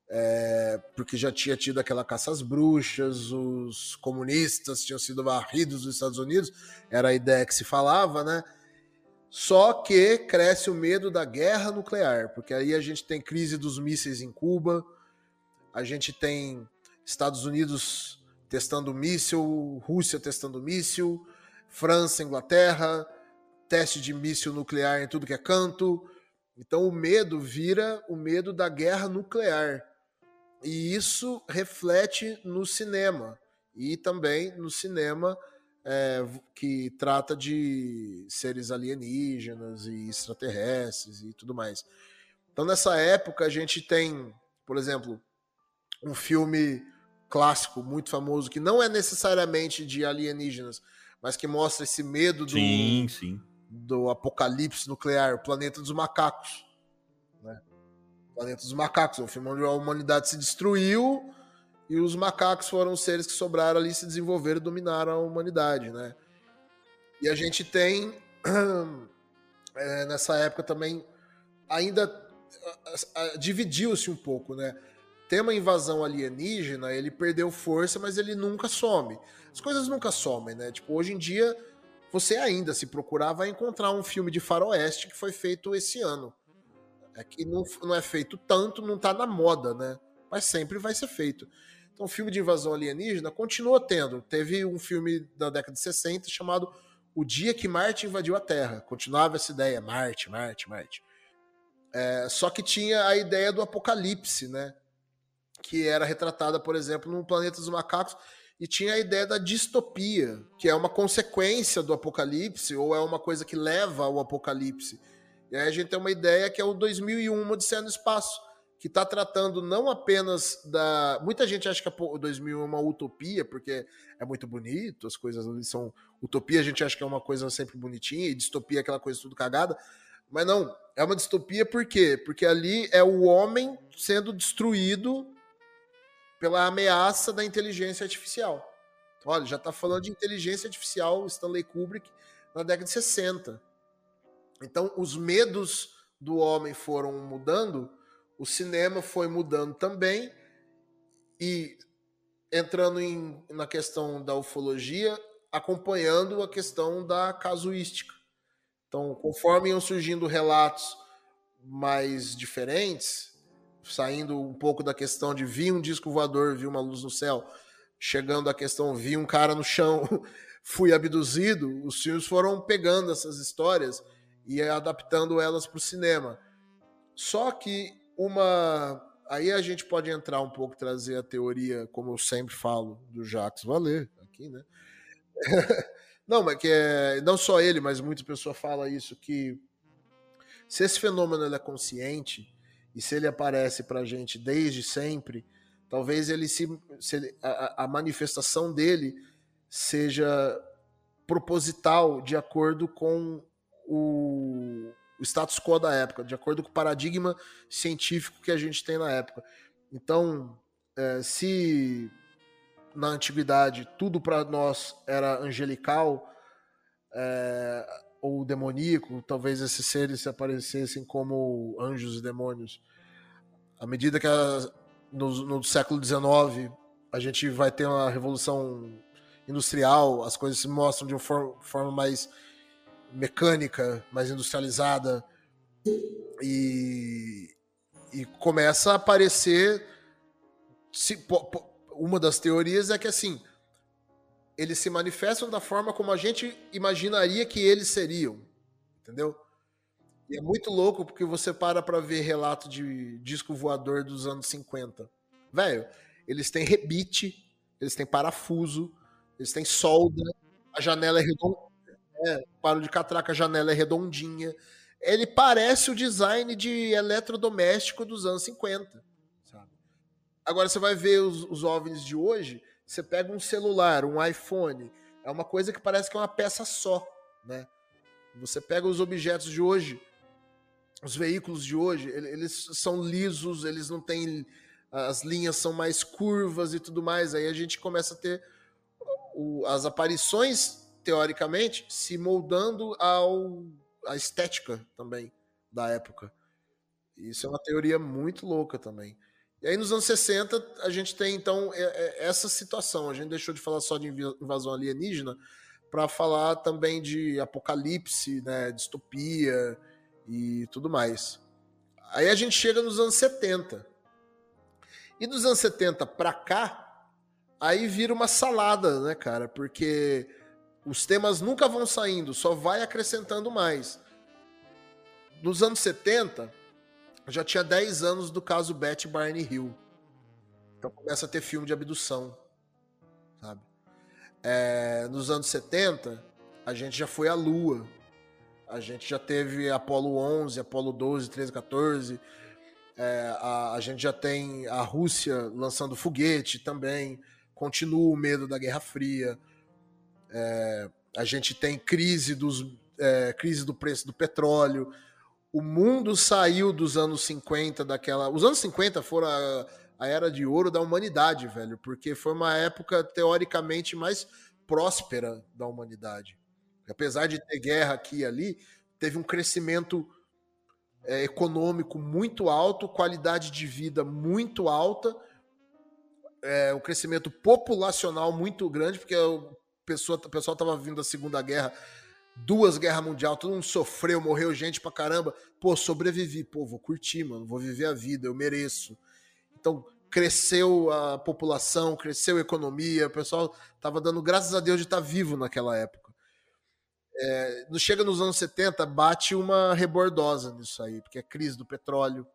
[SPEAKER 1] é, porque já tinha tido aquela caça às bruxas, os comunistas tinham sido varridos dos Estados Unidos, era a ideia que se falava, né? Só que cresce o medo da guerra nuclear, porque aí a gente tem crise dos mísseis em Cuba, a gente tem Estados Unidos testando míssil, Rússia testando míssil, França, Inglaterra, teste de míssil nuclear em tudo que é canto. Então o medo vira o medo da guerra nuclear. E isso reflete no cinema. E também no cinema é, que trata de seres alienígenas e extraterrestres e tudo mais. Então nessa época a gente tem, por exemplo, um filme clássico muito famoso que não é necessariamente de alienígenas, mas que mostra esse medo do,
[SPEAKER 2] Sim, sim.
[SPEAKER 1] do apocalipse nuclear, o Planeta dos Macacos. Né? Planeta dos Macacos, é um filme onde a humanidade se destruiu e os macacos foram os seres que sobraram ali, se desenvolveram e dominaram a humanidade. Né? E a gente tem, é, nessa época também, ainda dividiu-se um pouco, né? tema invasão alienígena, ele perdeu força, mas ele nunca some. As coisas nunca somem, né? Tipo, hoje em dia, você ainda, se procurar, vai encontrar um filme de faroeste que foi feito esse ano. É que não, não é feito tanto, não tá na moda, né? Mas sempre vai ser feito. Então, filme de invasão alienígena continua tendo. Teve um filme da década de 60 chamado O Dia que Marte Invadiu a Terra. Continuava essa ideia, Marte, Marte, Marte. É, só que tinha a ideia do apocalipse, né? que era retratada, por exemplo, no Planeta dos Macacos, e tinha a ideia da distopia, que é uma consequência do apocalipse, ou é uma coisa que leva ao apocalipse. E aí a gente tem uma ideia que é o 2001, Odisseia no Espaço, que está tratando não apenas da. Muita gente acha que o 2000 é uma utopia, porque é muito bonito, as coisas ali são. Utopia a gente acha que é uma coisa sempre bonitinha, e distopia é aquela coisa tudo cagada. Mas não, é uma distopia por quê? Porque ali é o homem sendo destruído pela ameaça da inteligência artificial. Olha, já está falando de inteligência artificial, Stanley Kubrick, na década de 60. Então, os medos do homem foram mudando, o cinema foi mudando também, e entrando em, na questão da ufologia, acompanhando a questão da casuística. Então, conforme iam surgindo relatos mais diferentes, saindo um pouco da questão de vi um disco voador, vi uma luz no céu, chegando à questão vi um cara no chão, fui abduzido, os filmes foram pegando essas histórias e adaptando elas para o cinema. Só que uma. Aí a gente pode entrar um pouco, trazer a teoria, como eu sempre falo, do Jacques Vallée, aqui, né? não, mas que é. Não só ele, mas muita pessoa fala isso, que se esse fenômeno é consciente, e se ele aparece para a gente desde sempre, talvez ele se, se ele, a, a manifestação dele seja proposital de acordo com o, o status quo da época, de acordo com o paradigma científico que a gente tem na época. Então, é, se na antiguidade tudo para nós era angelical é, ou demoníaco, talvez esses seres se aparecessem como anjos e demônios. À medida que a, no, no século XIX a gente vai ter uma revolução industrial, as coisas se mostram de uma for, forma mais mecânica, mais industrializada e, e começa a aparecer se, uma das teorias é que assim eles se manifestam da forma como a gente imaginaria que eles seriam, entendeu? E é muito louco porque você para para ver relato de disco voador dos anos 50. Velho, eles têm rebite, eles têm parafuso, eles têm solda, a janela é redonda, é, paro de catraca, a janela é redondinha. Ele parece o design de eletrodoméstico dos anos 50, sabe? Agora você vai ver os, os OVNIs de hoje, você pega um celular, um iPhone, é uma coisa que parece que é uma peça só, né? Você pega os objetos de hoje, os veículos de hoje, eles são lisos, eles não têm. As linhas são mais curvas e tudo mais. Aí a gente começa a ter o, as aparições, teoricamente, se moldando ao, à estética também da época. Isso é uma teoria muito louca também. E aí nos anos 60 a gente tem então essa situação. A gente deixou de falar só de invasão alienígena para falar também de apocalipse, né, distopia e tudo mais. Aí a gente chega nos anos 70. E dos anos 70 para cá, aí vira uma salada, né, cara? Porque os temas nunca vão saindo, só vai acrescentando mais. Nos anos 70, já tinha 10 anos do caso Betty Barney Hill. Então começa a ter filme de abdução, sabe? É, nos anos 70, a gente já foi à Lua. A gente já teve Apolo 11, Apolo 12, 13, 14. É, a, a gente já tem a Rússia lançando foguete também. Continua o medo da Guerra Fria. É, a gente tem crise, dos, é, crise do preço do petróleo. O mundo saiu dos anos 50, daquela. Os anos 50 foram a, a era de ouro da humanidade, velho, porque foi uma época teoricamente mais próspera da humanidade. Apesar de ter guerra aqui e ali, teve um crescimento é, econômico muito alto, qualidade de vida muito alta, é, um crescimento populacional muito grande, porque o pessoal estava vindo da Segunda Guerra, duas guerras mundiais, todo mundo sofreu, morreu gente pra caramba. Pô, sobrevivi, pô, vou curtir, mano, vou viver a vida, eu mereço. Então, cresceu a população, cresceu a economia, o pessoal tava dando graças a Deus de estar tá vivo naquela época. É, chega nos anos 70, bate uma rebordosa nisso aí, porque é crise do petróleo,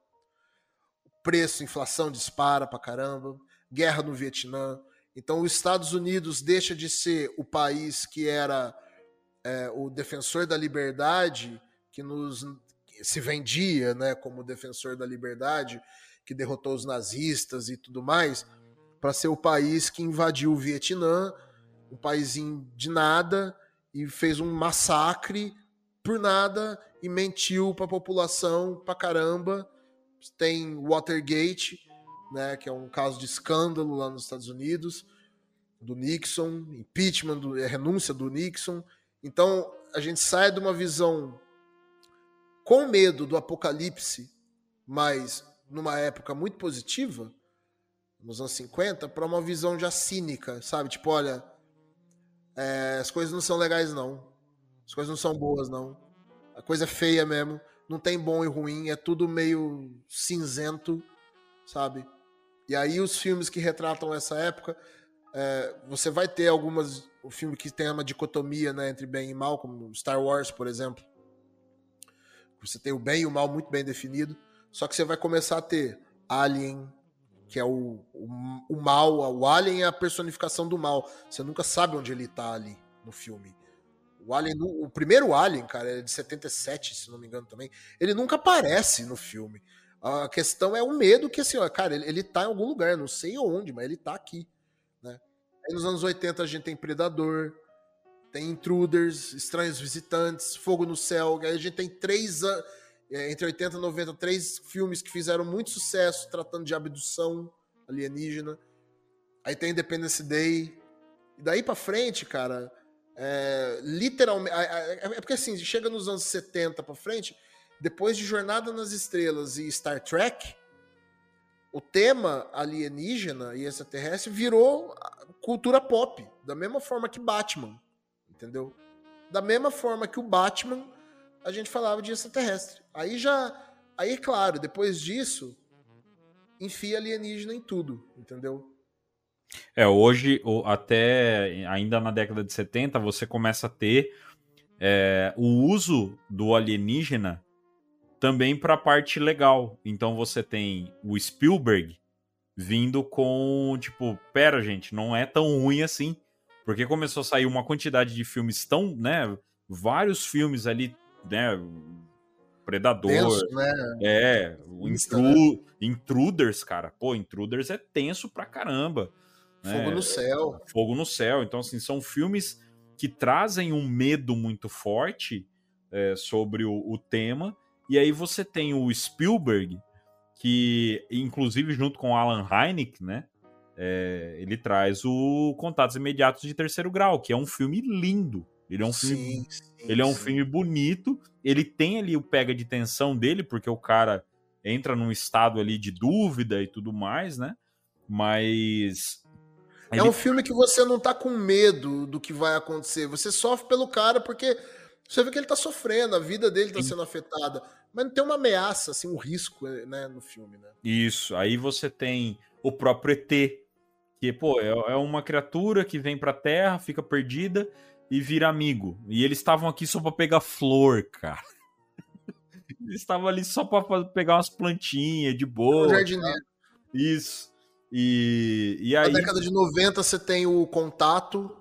[SPEAKER 1] preço, inflação dispara pra caramba, guerra no Vietnã. Então, os Estados Unidos deixa de ser o país que era é, o defensor da liberdade, que nos se vendia né, como defensor da liberdade, que derrotou os nazistas e tudo mais, para ser o país que invadiu o Vietnã, um paísinho de nada, e fez um massacre por nada e mentiu para a população pra caramba. Tem Watergate, né, que é um caso de escândalo lá nos Estados Unidos, do Nixon, impeachment, do, é, renúncia do Nixon. Então a gente sai de uma visão com medo do apocalipse, mas numa época muito positiva, nos anos 50, para uma visão já cínica, sabe? Tipo, olha, é, as coisas não são legais, não. As coisas não são boas, não. A coisa é feia mesmo. Não tem bom e ruim, é tudo meio cinzento, sabe? E aí os filmes que retratam essa época, é, você vai ter algumas. O filme que tem uma dicotomia né, entre bem e mal, como Star Wars, por exemplo. Você tem o bem e o mal muito bem definido. Só que você vai começar a ter Alien, que é o, o, o mal. O Alien é a personificação do mal. Você nunca sabe onde ele tá ali no filme. O Alien, o primeiro Alien, cara, é de 77, se não me engano também. Ele nunca aparece no filme. A questão é o medo que, assim, ó, cara, ele, ele tá em algum lugar, não sei onde, mas ele tá aqui, né? Aí nos anos 80 a gente tem Predador, tem Intruders, Estranhos Visitantes, Fogo no Céu. Aí a gente tem três é, entre 80 e 90, três filmes que fizeram muito sucesso tratando de abdução alienígena. Aí tem Independence Day. E daí pra frente, cara, é, literalmente. É porque assim, chega nos anos 70 pra frente, depois de Jornada nas Estrelas e Star Trek, o tema alienígena e extraterrestre virou cultura pop, da mesma forma que Batman, entendeu? Da mesma forma que o Batman, a gente falava de extraterrestre. Aí já, aí claro, depois disso, enfia alienígena em tudo, entendeu?
[SPEAKER 2] É, hoje, até ainda na década de 70, você começa a ter é, o uso do alienígena também para a parte legal. Então você tem o Spielberg vindo com, tipo, pera, gente, não é tão ruim assim. Porque começou a sair uma quantidade de filmes tão, né? Vários filmes ali, né? Predador. Tenso, né? É, o Intru né? Intruders, cara. Pô, Intruders é tenso pra caramba.
[SPEAKER 1] Fogo né? no céu.
[SPEAKER 2] Fogo no céu. Então, assim, são filmes que trazem um medo muito forte é, sobre o, o tema e aí você tem o Spielberg, que inclusive junto com Alan Hynek, né? É, ele traz o Contatos Imediatos de Terceiro Grau, que é um filme lindo. Ele é um sim, filme, sim, ele é um filme bonito. Ele tem ali o pega de tensão dele, porque o cara entra num estado ali de dúvida e tudo mais, né? Mas
[SPEAKER 1] é ele... um filme que você não tá com medo do que vai acontecer. Você sofre pelo cara porque você vê que ele tá sofrendo, a vida dele tá sendo afetada. Mas não tem uma ameaça, assim, um risco né, no filme, né?
[SPEAKER 2] Isso. Aí você tem o próprio ET, que, pô, é, é uma criatura que vem pra Terra, fica perdida e vira amigo. E eles estavam aqui só pra pegar flor, cara. Eles estavam ali só pra pegar umas plantinhas de boa. Um jardineiro. Isso. E, e aí...
[SPEAKER 1] Na década de 90 você tem o Contato,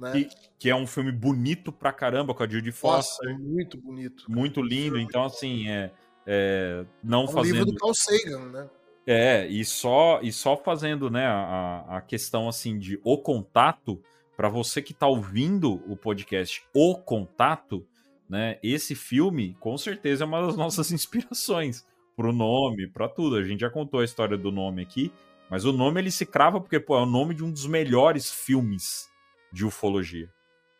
[SPEAKER 1] né?
[SPEAKER 2] E, que é um filme bonito pra caramba com a Judy Foster.
[SPEAKER 1] Nossa, muito bonito.
[SPEAKER 2] Muito lindo. Então, assim, é, é não é um fazendo. livro
[SPEAKER 1] do Carl Sagan, né?
[SPEAKER 2] É, e só, e só fazendo né, a, a questão assim de o contato, para você que tá ouvindo o podcast O Contato, né? Esse filme, com certeza, é uma das nossas inspirações pro nome, para tudo. A gente já contou a história do nome aqui, mas o nome ele se crava porque pô, é o nome de um dos melhores filmes de ufologia.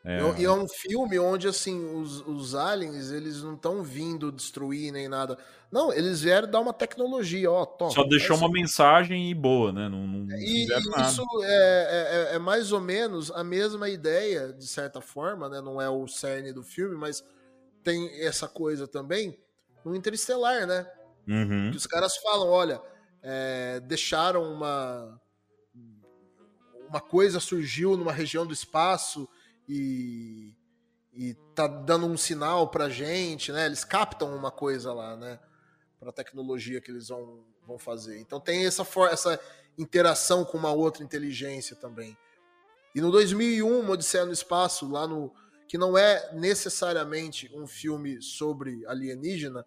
[SPEAKER 1] É... E é um filme onde, assim, os, os aliens, eles não estão vindo destruir nem nada. Não, eles vieram dar uma tecnologia, ó, toma.
[SPEAKER 2] Só deixou uma mensagem e boa, né? Não, não
[SPEAKER 1] e, isso é, é, é, mais ou menos a mesma ideia, de certa forma, né? Não é o cerne do filme, mas tem essa coisa também no Interestelar, né?
[SPEAKER 2] Uhum.
[SPEAKER 1] Que os caras falam, olha, é, deixaram uma uma coisa surgiu numa região do espaço e, e tá dando um sinal pra gente, né? Eles captam uma coisa lá, né? Pra tecnologia que eles vão, vão fazer. Então tem essa, essa interação com uma outra inteligência também. E no 2001, Odisseia no Espaço, lá no que não é necessariamente um filme sobre alienígena,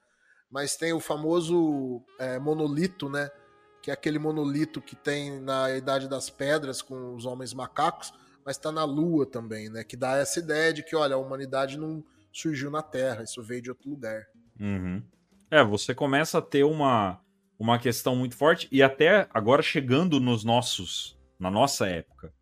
[SPEAKER 1] mas tem o famoso é, monolito, né? Que é aquele monolito que tem na Idade das Pedras com os homens macacos, mas está na Lua também, né? Que dá essa ideia de que, olha, a humanidade não surgiu na Terra, isso veio de outro lugar.
[SPEAKER 2] Uhum. É, você começa a ter uma, uma questão muito forte, e até agora chegando nos nossos, na nossa época.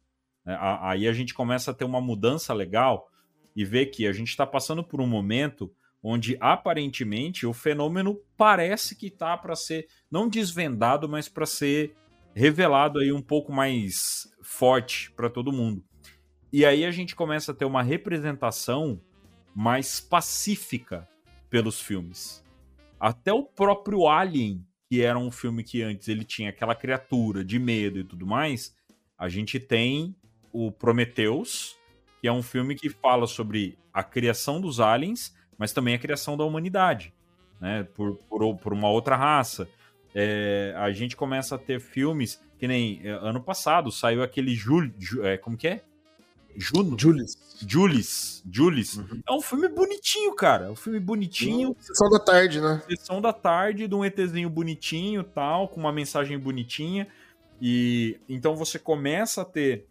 [SPEAKER 2] né, Aí a gente começa a ter uma mudança legal e ver que a gente está passando por um momento onde aparentemente o fenômeno parece que tá para ser não desvendado, mas para ser revelado aí um pouco mais forte para todo mundo. E aí a gente começa a ter uma representação mais pacífica pelos filmes. Até o próprio Alien, que era um filme que antes ele tinha aquela criatura de medo e tudo mais, a gente tem o Prometheus, que é um filme que fala sobre a criação dos aliens, mas também a criação da humanidade, né? Por, por, por uma outra raça. É, a gente começa a ter filmes que nem é, ano passado saiu aquele Jul, Ju- é, como que é? Juno?
[SPEAKER 1] Julius.
[SPEAKER 2] Julis. Julis. É um filme bonitinho, cara. É um filme bonitinho.
[SPEAKER 1] Sessão da tarde, né?
[SPEAKER 2] Sessão da tarde de um ETzinho bonitinho tal, com uma mensagem bonitinha. E então você começa a ter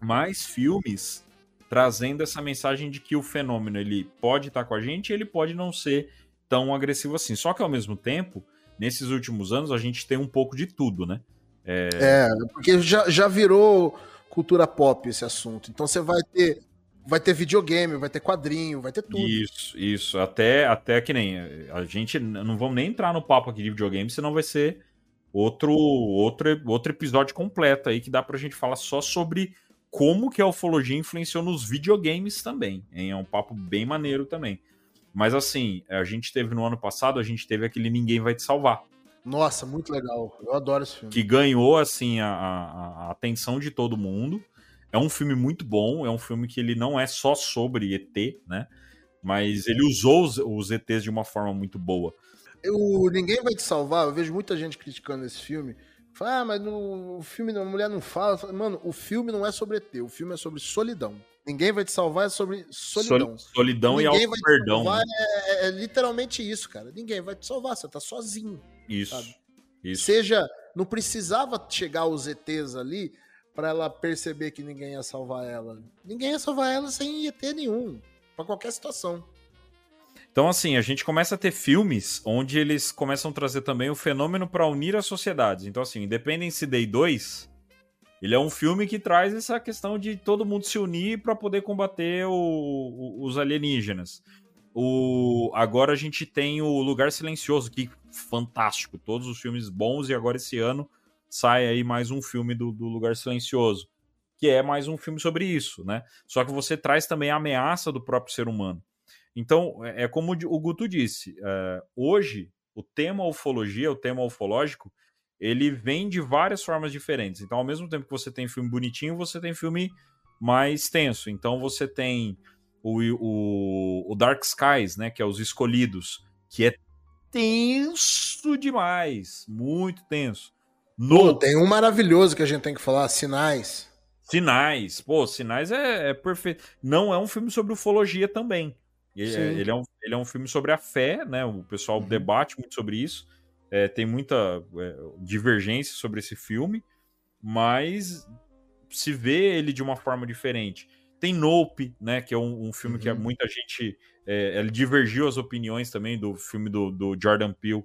[SPEAKER 2] mais filmes trazendo essa mensagem de que o fenômeno ele pode estar com a gente e ele pode não ser tão agressivo assim. Só que ao mesmo tempo, nesses últimos anos, a gente tem um pouco de tudo, né?
[SPEAKER 1] É, porque já, já virou cultura pop esse assunto. Então você vai ter vai ter videogame, vai ter quadrinho, vai ter tudo.
[SPEAKER 2] Isso, isso. Até, até que nem. A gente não vamos nem entrar no papo aqui de videogame, senão vai ser outro, outro, outro episódio completo aí que dá pra gente falar só sobre como que a ufologia influenciou nos videogames também. Hein? É um papo bem maneiro também. Mas assim, a gente teve no ano passado, a gente teve aquele Ninguém Vai Te Salvar.
[SPEAKER 1] Nossa, muito legal. Eu adoro esse filme.
[SPEAKER 2] Que ganhou, assim, a, a- a atenção de todo mundo. É um filme muito bom, é um filme que ele não é só sobre ET, né? Mas ele usou os, os ETs de uma forma muito boa.
[SPEAKER 1] O Ninguém Vai Te Salvar, eu vejo muita gente criticando esse filme. Fala, ah, mas no o filme a mulher não fala. Mano, o filme não é sobre ET, o filme é sobre solidão. Ninguém vai te salvar é sobre solidão.
[SPEAKER 2] Sol- solidão e
[SPEAKER 1] Ninguém vai te
[SPEAKER 2] auto-perdão.
[SPEAKER 1] salvar
[SPEAKER 2] né?
[SPEAKER 1] é, é literalmente isso, cara. Ninguém vai te salvar, você tá sozinho.
[SPEAKER 2] Isso.
[SPEAKER 1] sabe?
[SPEAKER 2] Isso.
[SPEAKER 1] Seja, não precisava chegar os ETs ali pra ela perceber que ninguém ia salvar ela. Ninguém ia salvar ela sem ET nenhum, Pra qualquer situação.
[SPEAKER 2] Então, assim, a gente começa a ter filmes onde eles começam a trazer também o fenômeno para unir as sociedades. Então, assim, Independence Day 2, ele é um filme que traz essa questão de todo mundo se unir para poder combater o- o- os alienígenas. O, agora a gente tem o Lugar Silencioso, que fantástico. Todos os filmes bons, e agora esse ano sai aí mais um filme do, do Lugar Silencioso, que é mais um filme sobre isso, né? Só que você traz também a ameaça do próprio ser humano. Então, é é como o Guto disse, é, hoje o tema ufologia, o tema ufológico, ele vem de várias formas diferentes. Então, ao mesmo tempo que você tem filme bonitinho, você tem filme mais tenso. Então, você tem o, o, o Dark Skies, né, que é Os Escolhidos, que é tenso demais, muito tenso.
[SPEAKER 1] Pô,
[SPEAKER 2] No
[SPEAKER 1] tem um maravilhoso que a gente tem que falar, Sinais.
[SPEAKER 2] Sinais, pô, Sinais é, é perfeito. Não é um filme sobre ufologia também. Ele, é, ele é um, ele é um filme sobre a fé, né? O pessoal
[SPEAKER 1] Uhum.
[SPEAKER 2] debate muito sobre isso. É, tem muita é, divergência sobre esse filme, mas se vê ele de uma forma diferente. Tem Nope, né? Que é um, um filme que
[SPEAKER 1] Uhum.
[SPEAKER 2] muita gente. É, ele divergiu as opiniões também do filme do, do Jordan Peele.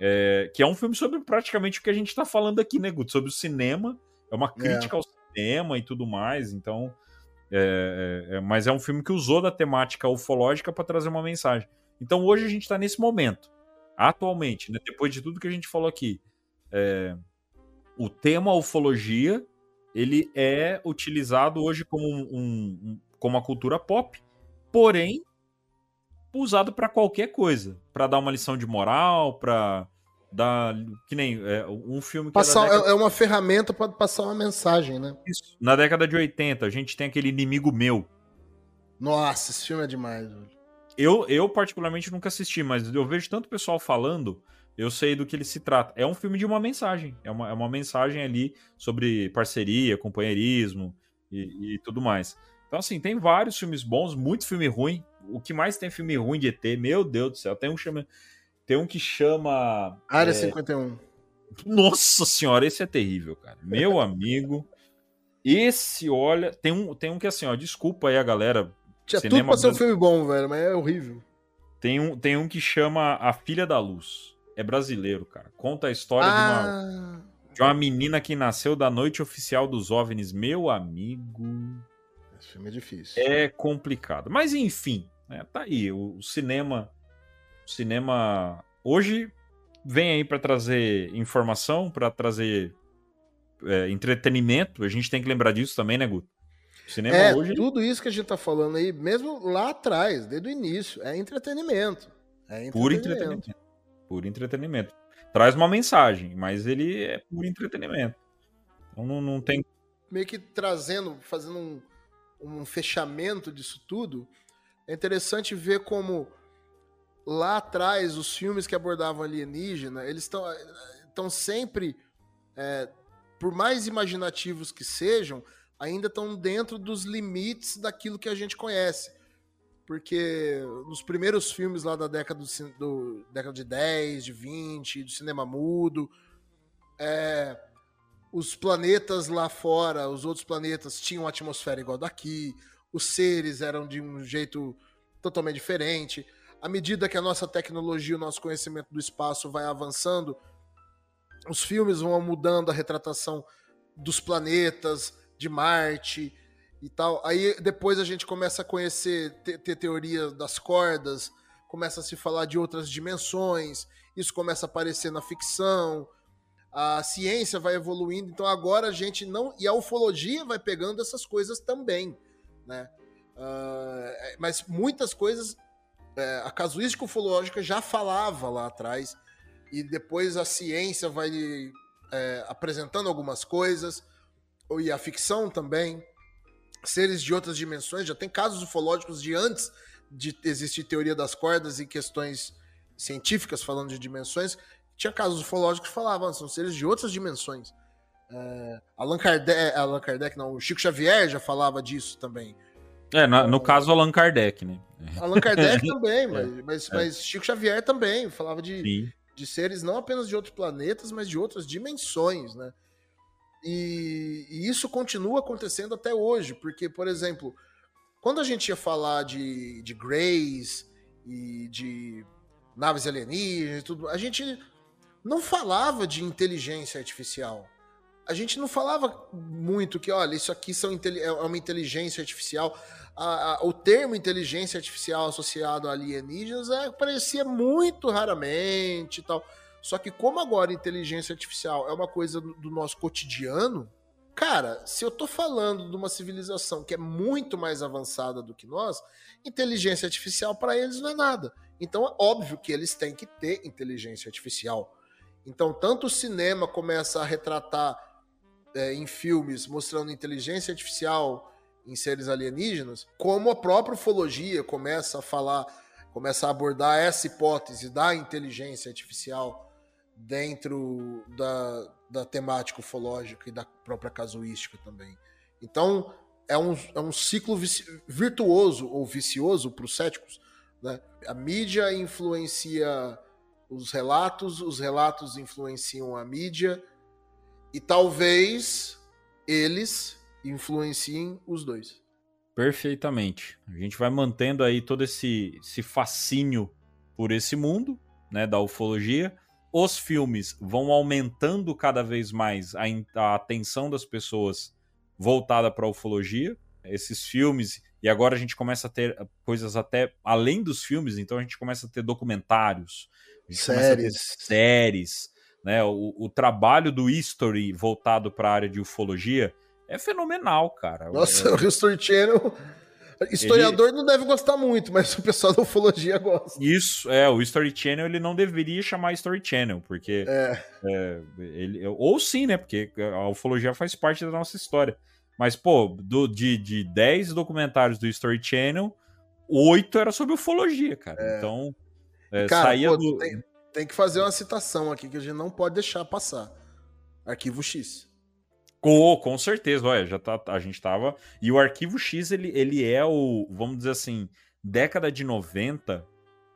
[SPEAKER 2] é, que é um filme sobre praticamente o que a gente tá falando aqui, né, Guto? Sobre o cinema. É uma crítica ao cinema e tudo mais. Então. É, é, é, mas é um filme que usou da temática ufológica para trazer uma mensagem. Então hoje a gente tá nesse momento. Atualmente, né, depois de tudo que a gente falou aqui. é, o tema ufologia ele é utilizado hoje como, um, um- como uma cultura pop, porém usado para qualquer coisa, para dar uma lição de moral, para dar que nem é, um filme que é da
[SPEAKER 1] Passar,
[SPEAKER 2] década-
[SPEAKER 1] é é uma ferramenta para passar uma mensagem, né?
[SPEAKER 2] Isso. na década de 80 a gente tem aquele inimigo meu.
[SPEAKER 1] Nossa, esse filme é demais, velho.
[SPEAKER 2] Eu, eu particularmente nunca assisti, mas eu vejo tanto pessoal falando, eu sei do que ele se trata. É um filme de uma mensagem. É uma, é uma mensagem ali sobre parceria, companheirismo e, e tudo mais. Então, assim, tem vários filmes bons, muito filme ruim. O que mais tem filme ruim de ET, meu Deus do céu. Tem um, chama, tem um que chama.
[SPEAKER 1] Área
[SPEAKER 2] é,
[SPEAKER 1] 51.
[SPEAKER 2] Nossa senhora, esse é terrível, cara. Meu amigo. Esse, olha, tem um, tem um que assim, ó, desculpa aí a galera.
[SPEAKER 1] Tinha
[SPEAKER 2] Cinema
[SPEAKER 1] tudo pra ser um filme bom, velho, mas é horrível.
[SPEAKER 2] Tem um, tem um que chama A Filha da Luz. É brasileiro, cara. Conta a história de, uma,
[SPEAKER 1] Ah,
[SPEAKER 2] de uma menina que nasceu da noite oficial dos OVNIs. Meu amigo.
[SPEAKER 1] esse filme é difícil.
[SPEAKER 2] É complicado. Mas enfim, né, tá aí. O, o cinema. O cinema hoje vem aí pra trazer informação, pra trazer é, entretenimento. A gente tem que lembrar disso também, né, Guto? O cinema
[SPEAKER 1] É,
[SPEAKER 2] hoje.
[SPEAKER 1] tudo isso que a gente tá falando aí, mesmo lá atrás, desde o início, é entretenimento. É
[SPEAKER 2] Por entretenimento. Por entretenimento. Traz uma mensagem, mas ele é por entretenimento. Então não, não tem.
[SPEAKER 1] Meio que trazendo, fazendo um, um fechamento disso tudo, é interessante ver como lá atrás os filmes que abordavam alienígena, eles estão estão sempre, é, por mais imaginativos que sejam, ainda estão dentro dos limites daquilo que a gente conhece. Porque nos primeiros filmes lá da década, do, do- década de 10, de 20, do cinema mudo, é, os planetas lá fora, os outros planetas tinham uma atmosfera igual daqui, os seres eram de um jeito totalmente diferente. À medida que a nossa tecnologia, o nosso conhecimento do espaço vai avançando, os filmes vão mudando a retratação dos planetas, de Marte e tal. Aí depois a gente começa a conhecer, ter, ter teoria das cordas, começa a se falar de outras dimensões, isso começa a aparecer na ficção, a ciência vai evoluindo, então agora a gente não. E a ufologia vai pegando essas coisas também, né? É, mas muitas coisas. É, a casuística ufológica já falava lá atrás, e depois a ciência vai é, apresentando algumas coisas, e a ficção também. Seres de outras dimensões, já tem casos ufológicos de antes de existir teoria das cordas e questões científicas falando de dimensões, tinha casos ufológicos que falavam, são seres de outras dimensões. É, Allan Kardec, Allan Kardec, não, o Chico Xavier já falava disso também.
[SPEAKER 2] É, na- no caso, Allan Kardec, né?
[SPEAKER 1] Allan Kardec também, mas, mas, mas Chico Xavier também falava de,
[SPEAKER 2] Sim.
[SPEAKER 1] de seres não apenas de outros planetas, mas de outras dimensões, né? E, e isso continua acontecendo até hoje, porque, por exemplo, quando a gente ia falar de, de Greys e de naves alienígenas e tudo, a gente não falava de inteligência artificial. A gente não falava muito que, olha, isso aqui são, é uma inteligência artificial. A- a- o termo inteligência artificial associado a alienígenas é, aparecia muito raramente e tal. Só que como agora inteligência artificial é uma coisa do do nosso cotidiano, cara, se eu tô falando de uma civilização que é muito mais avançada do que nós, inteligência artificial para eles não é nada. Então é óbvio que eles têm que ter inteligência artificial. Então tanto o cinema começa a retratar é, em filmes mostrando inteligência artificial em seres alienígenas, como a própria ufologia começa a falar, começa a abordar essa hipótese da inteligência artificial dentro da, da temática ufológica e da própria casuística também. Então, é um, é um ciclo virtuoso ou vicioso para os céticos. Né? A mídia influencia os relatos, os relatos influenciam a mídia, e talvez eles influenciem os dois.
[SPEAKER 2] Perfeitamente. A gente vai mantendo aí todo esse, esse fascínio por esse mundo, né, da ufologia. Os filmes vão aumentando cada vez mais a, a atenção das pessoas voltada para a ufologia. Esses filmes, e agora a gente começa a ter coisas até além dos filmes, então a gente começa a ter documentários,
[SPEAKER 1] Séries.
[SPEAKER 2] séries, né? O, o trabalho do History voltado para a área de ufologia é fenomenal, cara.
[SPEAKER 1] Nossa,
[SPEAKER 2] É-
[SPEAKER 1] o History Channel. Historiador não deve gostar muito, mas o pessoal da ufologia gosta.
[SPEAKER 2] Isso, é, o History Channel ele não deveria chamar History Channel, porque.
[SPEAKER 1] É,
[SPEAKER 2] é, ele, ou sim, né? Porque a ufologia faz parte da nossa história. Mas, pô, do, de, de 10 documentários do History Channel, 8 era sobre ufologia, cara. Então, é,
[SPEAKER 1] Cara,
[SPEAKER 2] saía
[SPEAKER 1] pô,
[SPEAKER 2] do.
[SPEAKER 1] tem, tem que fazer uma citação aqui que a gente não pode deixar passar. Arquivo X.
[SPEAKER 2] Com, com certeza, olha, já tá, a gente tava. E o Arquivo X, ele, ele é o, vamos dizer assim, década de 90,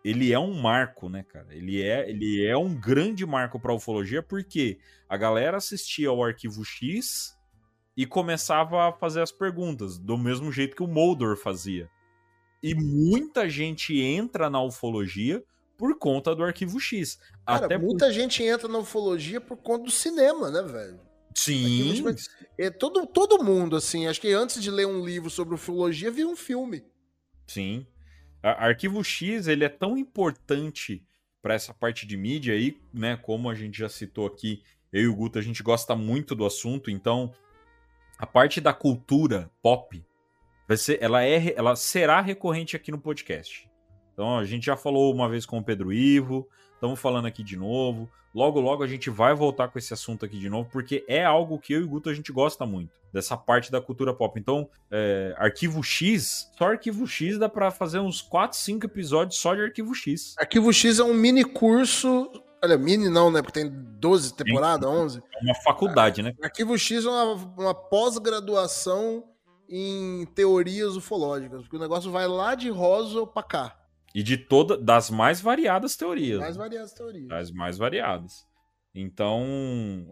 [SPEAKER 2] ele é um marco, né, cara? Ele é, ele é um grande marco para ufologia porque a galera assistia ao Arquivo X e começava a fazer as perguntas, do mesmo jeito que o Mulder fazia. E muita gente entra na ufologia por conta do Arquivo X.
[SPEAKER 1] Cara,
[SPEAKER 2] Até por-
[SPEAKER 1] muita gente entra na ufologia por conta do cinema, né, velho?
[SPEAKER 2] Sim,
[SPEAKER 1] Arquivo X- É, todo, todo mundo, assim, acho que antes de ler um livro sobre ufologia, viu um filme.
[SPEAKER 2] sim. A- Arquivo X, ele é tão importante para essa parte de mídia aí, né, como a gente já citou aqui, eu e o Guto, a gente gosta muito do assunto, então a parte da cultura pop vai ser, ela é, ela será recorrente aqui no podcast. Então a gente já falou uma vez com o Pedro Ivo, estamos falando aqui de novo. Logo, logo a gente vai voltar com esse assunto aqui de novo, porque é algo que eu e o Guto a gente gosta muito, dessa parte da cultura pop. Então, é, Arquivo X, só Arquivo X dá pra fazer uns 4, 5 episódios só de Arquivo X.
[SPEAKER 1] Arquivo X é um mini curso. Olha, mini não, né? Porque tem 12 temporadas, 11.
[SPEAKER 2] É uma faculdade, né?
[SPEAKER 1] Arquivo X é uma, uma pós-graduação em teorias ufológicas, porque o negócio vai lá de Roswell pra cá.
[SPEAKER 2] E de toda, das mais variadas teorias.
[SPEAKER 1] Mais variadas teorias.
[SPEAKER 2] as mais variadas. Então,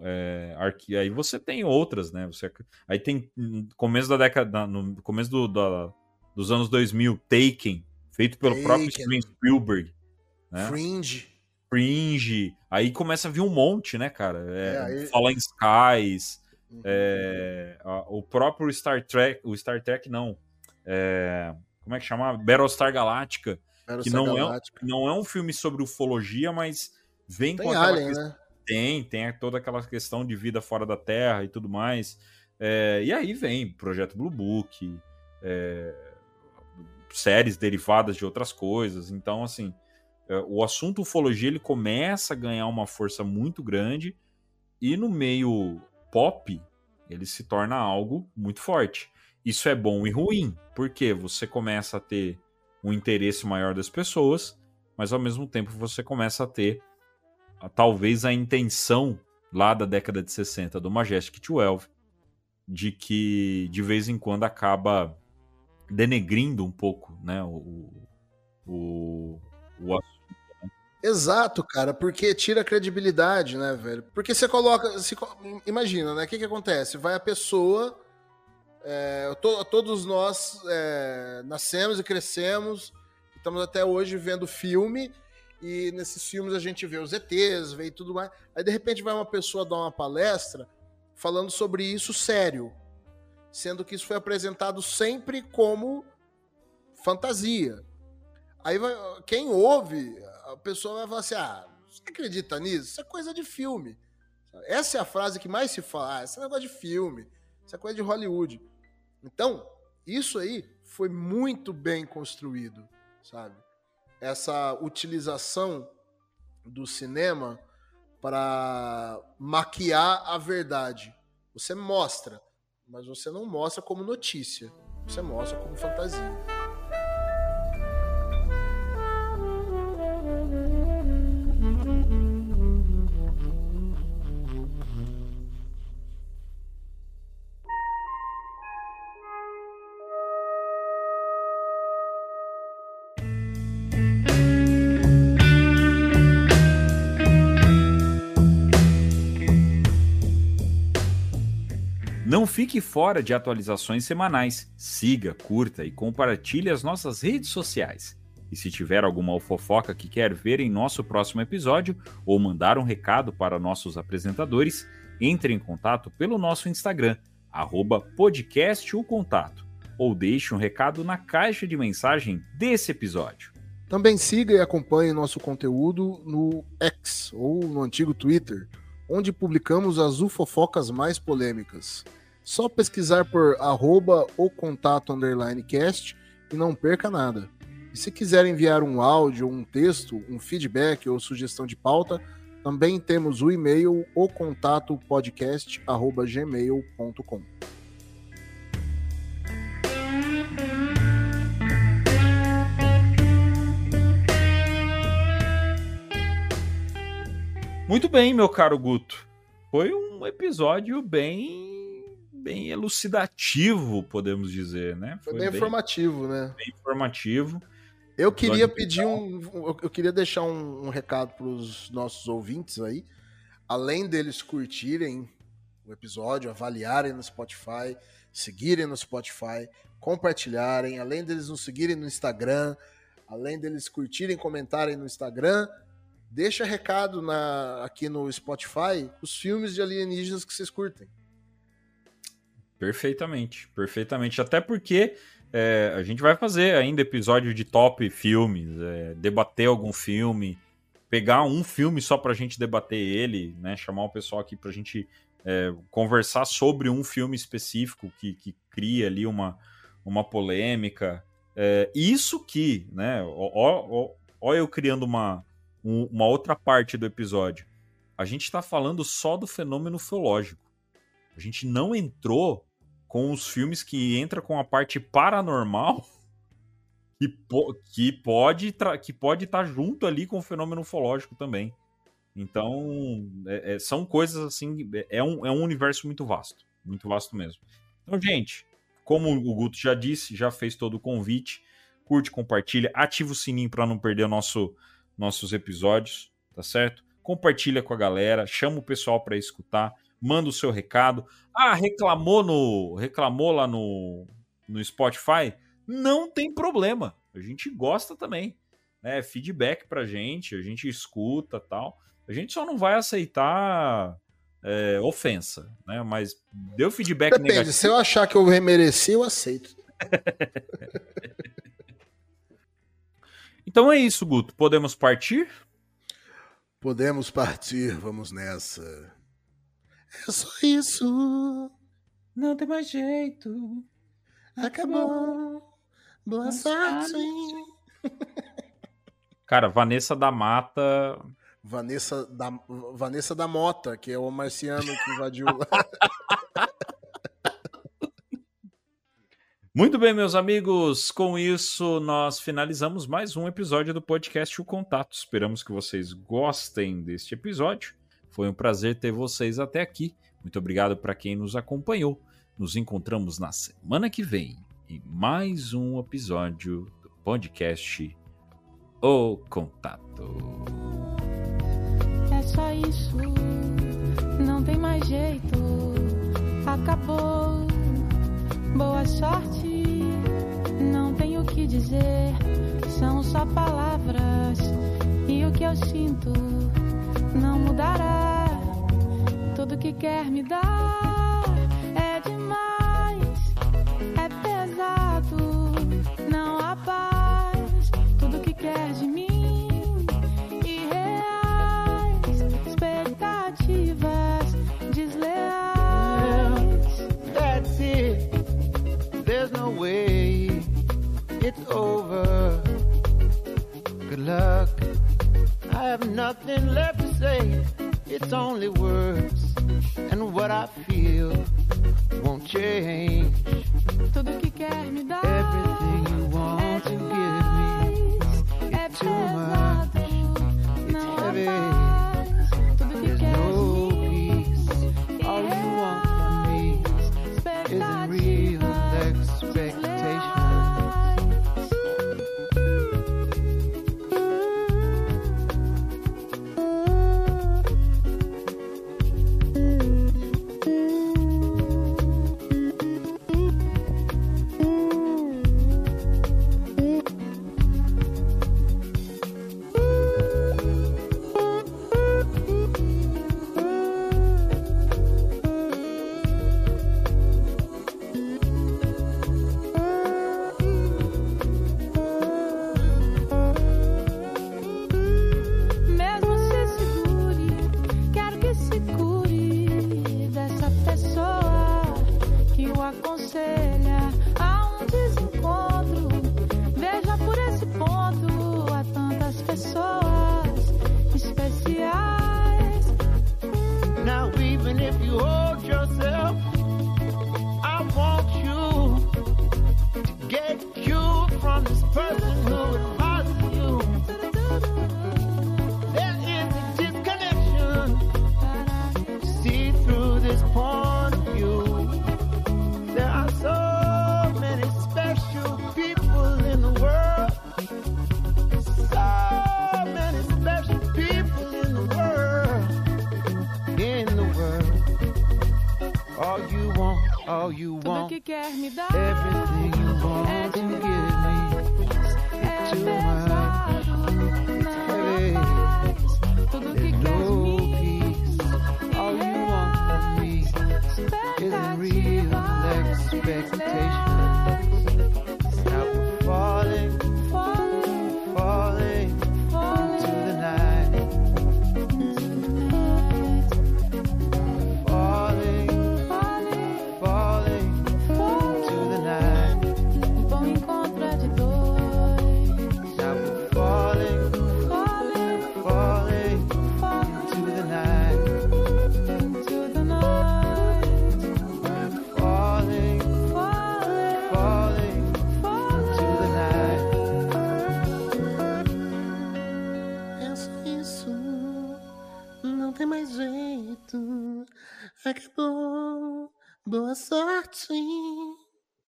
[SPEAKER 2] é, arqui- aí você tem outras, né? Você, aí tem no começo da década, no começo do- da- dos anos 2000, Taken, feito pelo próprio
[SPEAKER 1] Taken.
[SPEAKER 2] Steven Spielberg, né?
[SPEAKER 1] Fringe.
[SPEAKER 2] Fringe, aí começa a vir um monte, né, cara? É,
[SPEAKER 1] É, aí-
[SPEAKER 2] Fallen Skies,
[SPEAKER 1] Uhum.
[SPEAKER 2] é, a- o próprio Star Trek, o Star Trek não, é, como é que chama? Battlestar Galactica, que não é, não é um filme sobre ufologia, mas vem
[SPEAKER 1] Tem
[SPEAKER 2] com aquela
[SPEAKER 1] Alien,
[SPEAKER 2] questão
[SPEAKER 1] né?
[SPEAKER 2] tem, tem toda aquela questão de vida fora da Terra e tudo mais. É, e aí vem Projeto Blue Book, é, séries derivadas de outras coisas. Então, assim, é, o assunto ufologia ele começa a ganhar uma força muito grande e no meio pop ele se torna algo muito forte. Isso é bom e ruim, porque você começa a ter um interesse maior das pessoas, mas ao mesmo tempo você começa a ter a- talvez a intenção lá da década de 60 do Majestic 12 de que de vez em quando acaba denegrindo um pouco né, o, o, o assunto.
[SPEAKER 1] Exato, cara, porque tira a credibilidade, né, velho? Porque você coloca. imagina, né? O que, que acontece? Vai a pessoa. É, to- todos nós é, nascemos e crescemos, estamos até hoje vendo filme, e nesses filmes a gente vê os ETs, vê tudo mais. Aí de repente vai uma pessoa dar uma palestra falando sobre isso sério, sendo que isso foi apresentado sempre como fantasia. Aí vai, quem ouve, a pessoa vai falar assim: ah, você acredita nisso? Isso é coisa de filme. Essa é a frase que mais se fala: ah, isso é negócio de filme, isso é coisa de Hollywood. Então, isso aí foi muito bem construído, sabe? Essa utilização do cinema para maquiar a verdade. Você mostra, mas você não mostra como notícia, você mostra como fantasia.
[SPEAKER 2] Fique fora de atualizações semanais. Siga, curta e compartilhe as nossas redes sociais. E se tiver alguma fofoca que quer ver em nosso próximo episódio ou mandar um recado para nossos apresentadores, entre em contato pelo nosso Instagram, arroba podcast o contato, ou deixe um recado na caixa de mensagem desse episódio.
[SPEAKER 1] Também siga e acompanhe nosso conteúdo no X ou no antigo Twitter, onde publicamos as ufofocas mais polêmicas. Só pesquisar por arroba o contato underline cast e não perca nada. E se quiser enviar um áudio, um texto, um feedback ou sugestão de pauta, também temos o e-mail o contato podcast arroba gmail.com.
[SPEAKER 2] Muito bem, meu caro Guto. Foi um episódio bem bem elucidativo, podemos dizer, né?
[SPEAKER 1] Foi bem informativo, né?
[SPEAKER 2] bem informativo.
[SPEAKER 1] Eu queria
[SPEAKER 2] Episódio
[SPEAKER 1] pedir um. Eu eu queria deixar um, um recado para os nossos ouvintes aí. Além deles curtirem o episódio, avaliarem no Spotify, seguirem no Spotify, compartilharem, além deles nos seguirem no Instagram, além deles curtirem, comentarem no Instagram, deixa recado na, aqui no Spotify os filmes de alienígenas que vocês curtem.
[SPEAKER 2] Perfeitamente, perfeitamente. Até porque é, a gente vai fazer ainda episódio de top filmes, é, debater algum filme, pegar um filme só pra gente debater ele, né? Chamar o pessoal aqui pra gente é, conversar sobre um filme específico que, que cria ali uma, uma polêmica. É, isso que, né? Ó, ó, ó- eu criando uma, um- uma outra parte do episódio. A gente tá falando só do fenômeno ufológico. A gente não entrou com os filmes que entra com a parte paranormal que, po- que pode que pode estar junto ali com o fenômeno ufológico também. Então, é- é- são coisas assim, é um, é um universo muito vasto, muito vasto mesmo. Então, gente, como o Guto já disse, já fez todo o convite, curte, compartilha, ativa o sininho para não perder nosso, nossos episódios, tá certo? Compartilha com a galera, chama o pessoal para escutar, manda o seu recado. Ah, reclamou no reclamou lá no, no Spotify? Não tem problema. A gente gosta também. Né? Feedback pra gente, a gente escuta tal. A gente só não vai aceitar é, ofensa, né? Mas deu feedback
[SPEAKER 1] Depende,
[SPEAKER 2] negativo.
[SPEAKER 1] se eu achar que eu remereci, eu aceito.
[SPEAKER 2] Então é isso, Guto. Podemos partir?
[SPEAKER 1] Podemos partir, vamos nessa. É só isso.
[SPEAKER 2] Não tem mais jeito.
[SPEAKER 1] Acabou. Boa sorte.
[SPEAKER 2] Cara, Vanessa da Mata.
[SPEAKER 1] Vanessa da, Vanessa da Mota, que é o marciano que invadiu.
[SPEAKER 2] Muito bem, meus amigos. Com isso, nós finalizamos mais um episódio do podcast O Contato. Esperamos que vocês gostem deste episódio. Foi um prazer ter vocês até aqui. Muito obrigado para quem nos acompanhou. Nos encontramos na semana que vem em mais um episódio do podcast O Contato.
[SPEAKER 8] É só isso, não tem mais jeito. Acabou. Boa sorte, não tenho o que dizer. São só palavras e o que eu sinto não mudará. Tudo que quer me dar é demais, é pesado, não há paz. Tudo que quer de mim irreais, expectativas desleais.
[SPEAKER 9] That's it. There's no way it's over. Good luck. I have nothing left. It's only words. And what I feel won't change.
[SPEAKER 8] Tudo que quer me dar
[SPEAKER 9] Everything you want to give me. It's too much.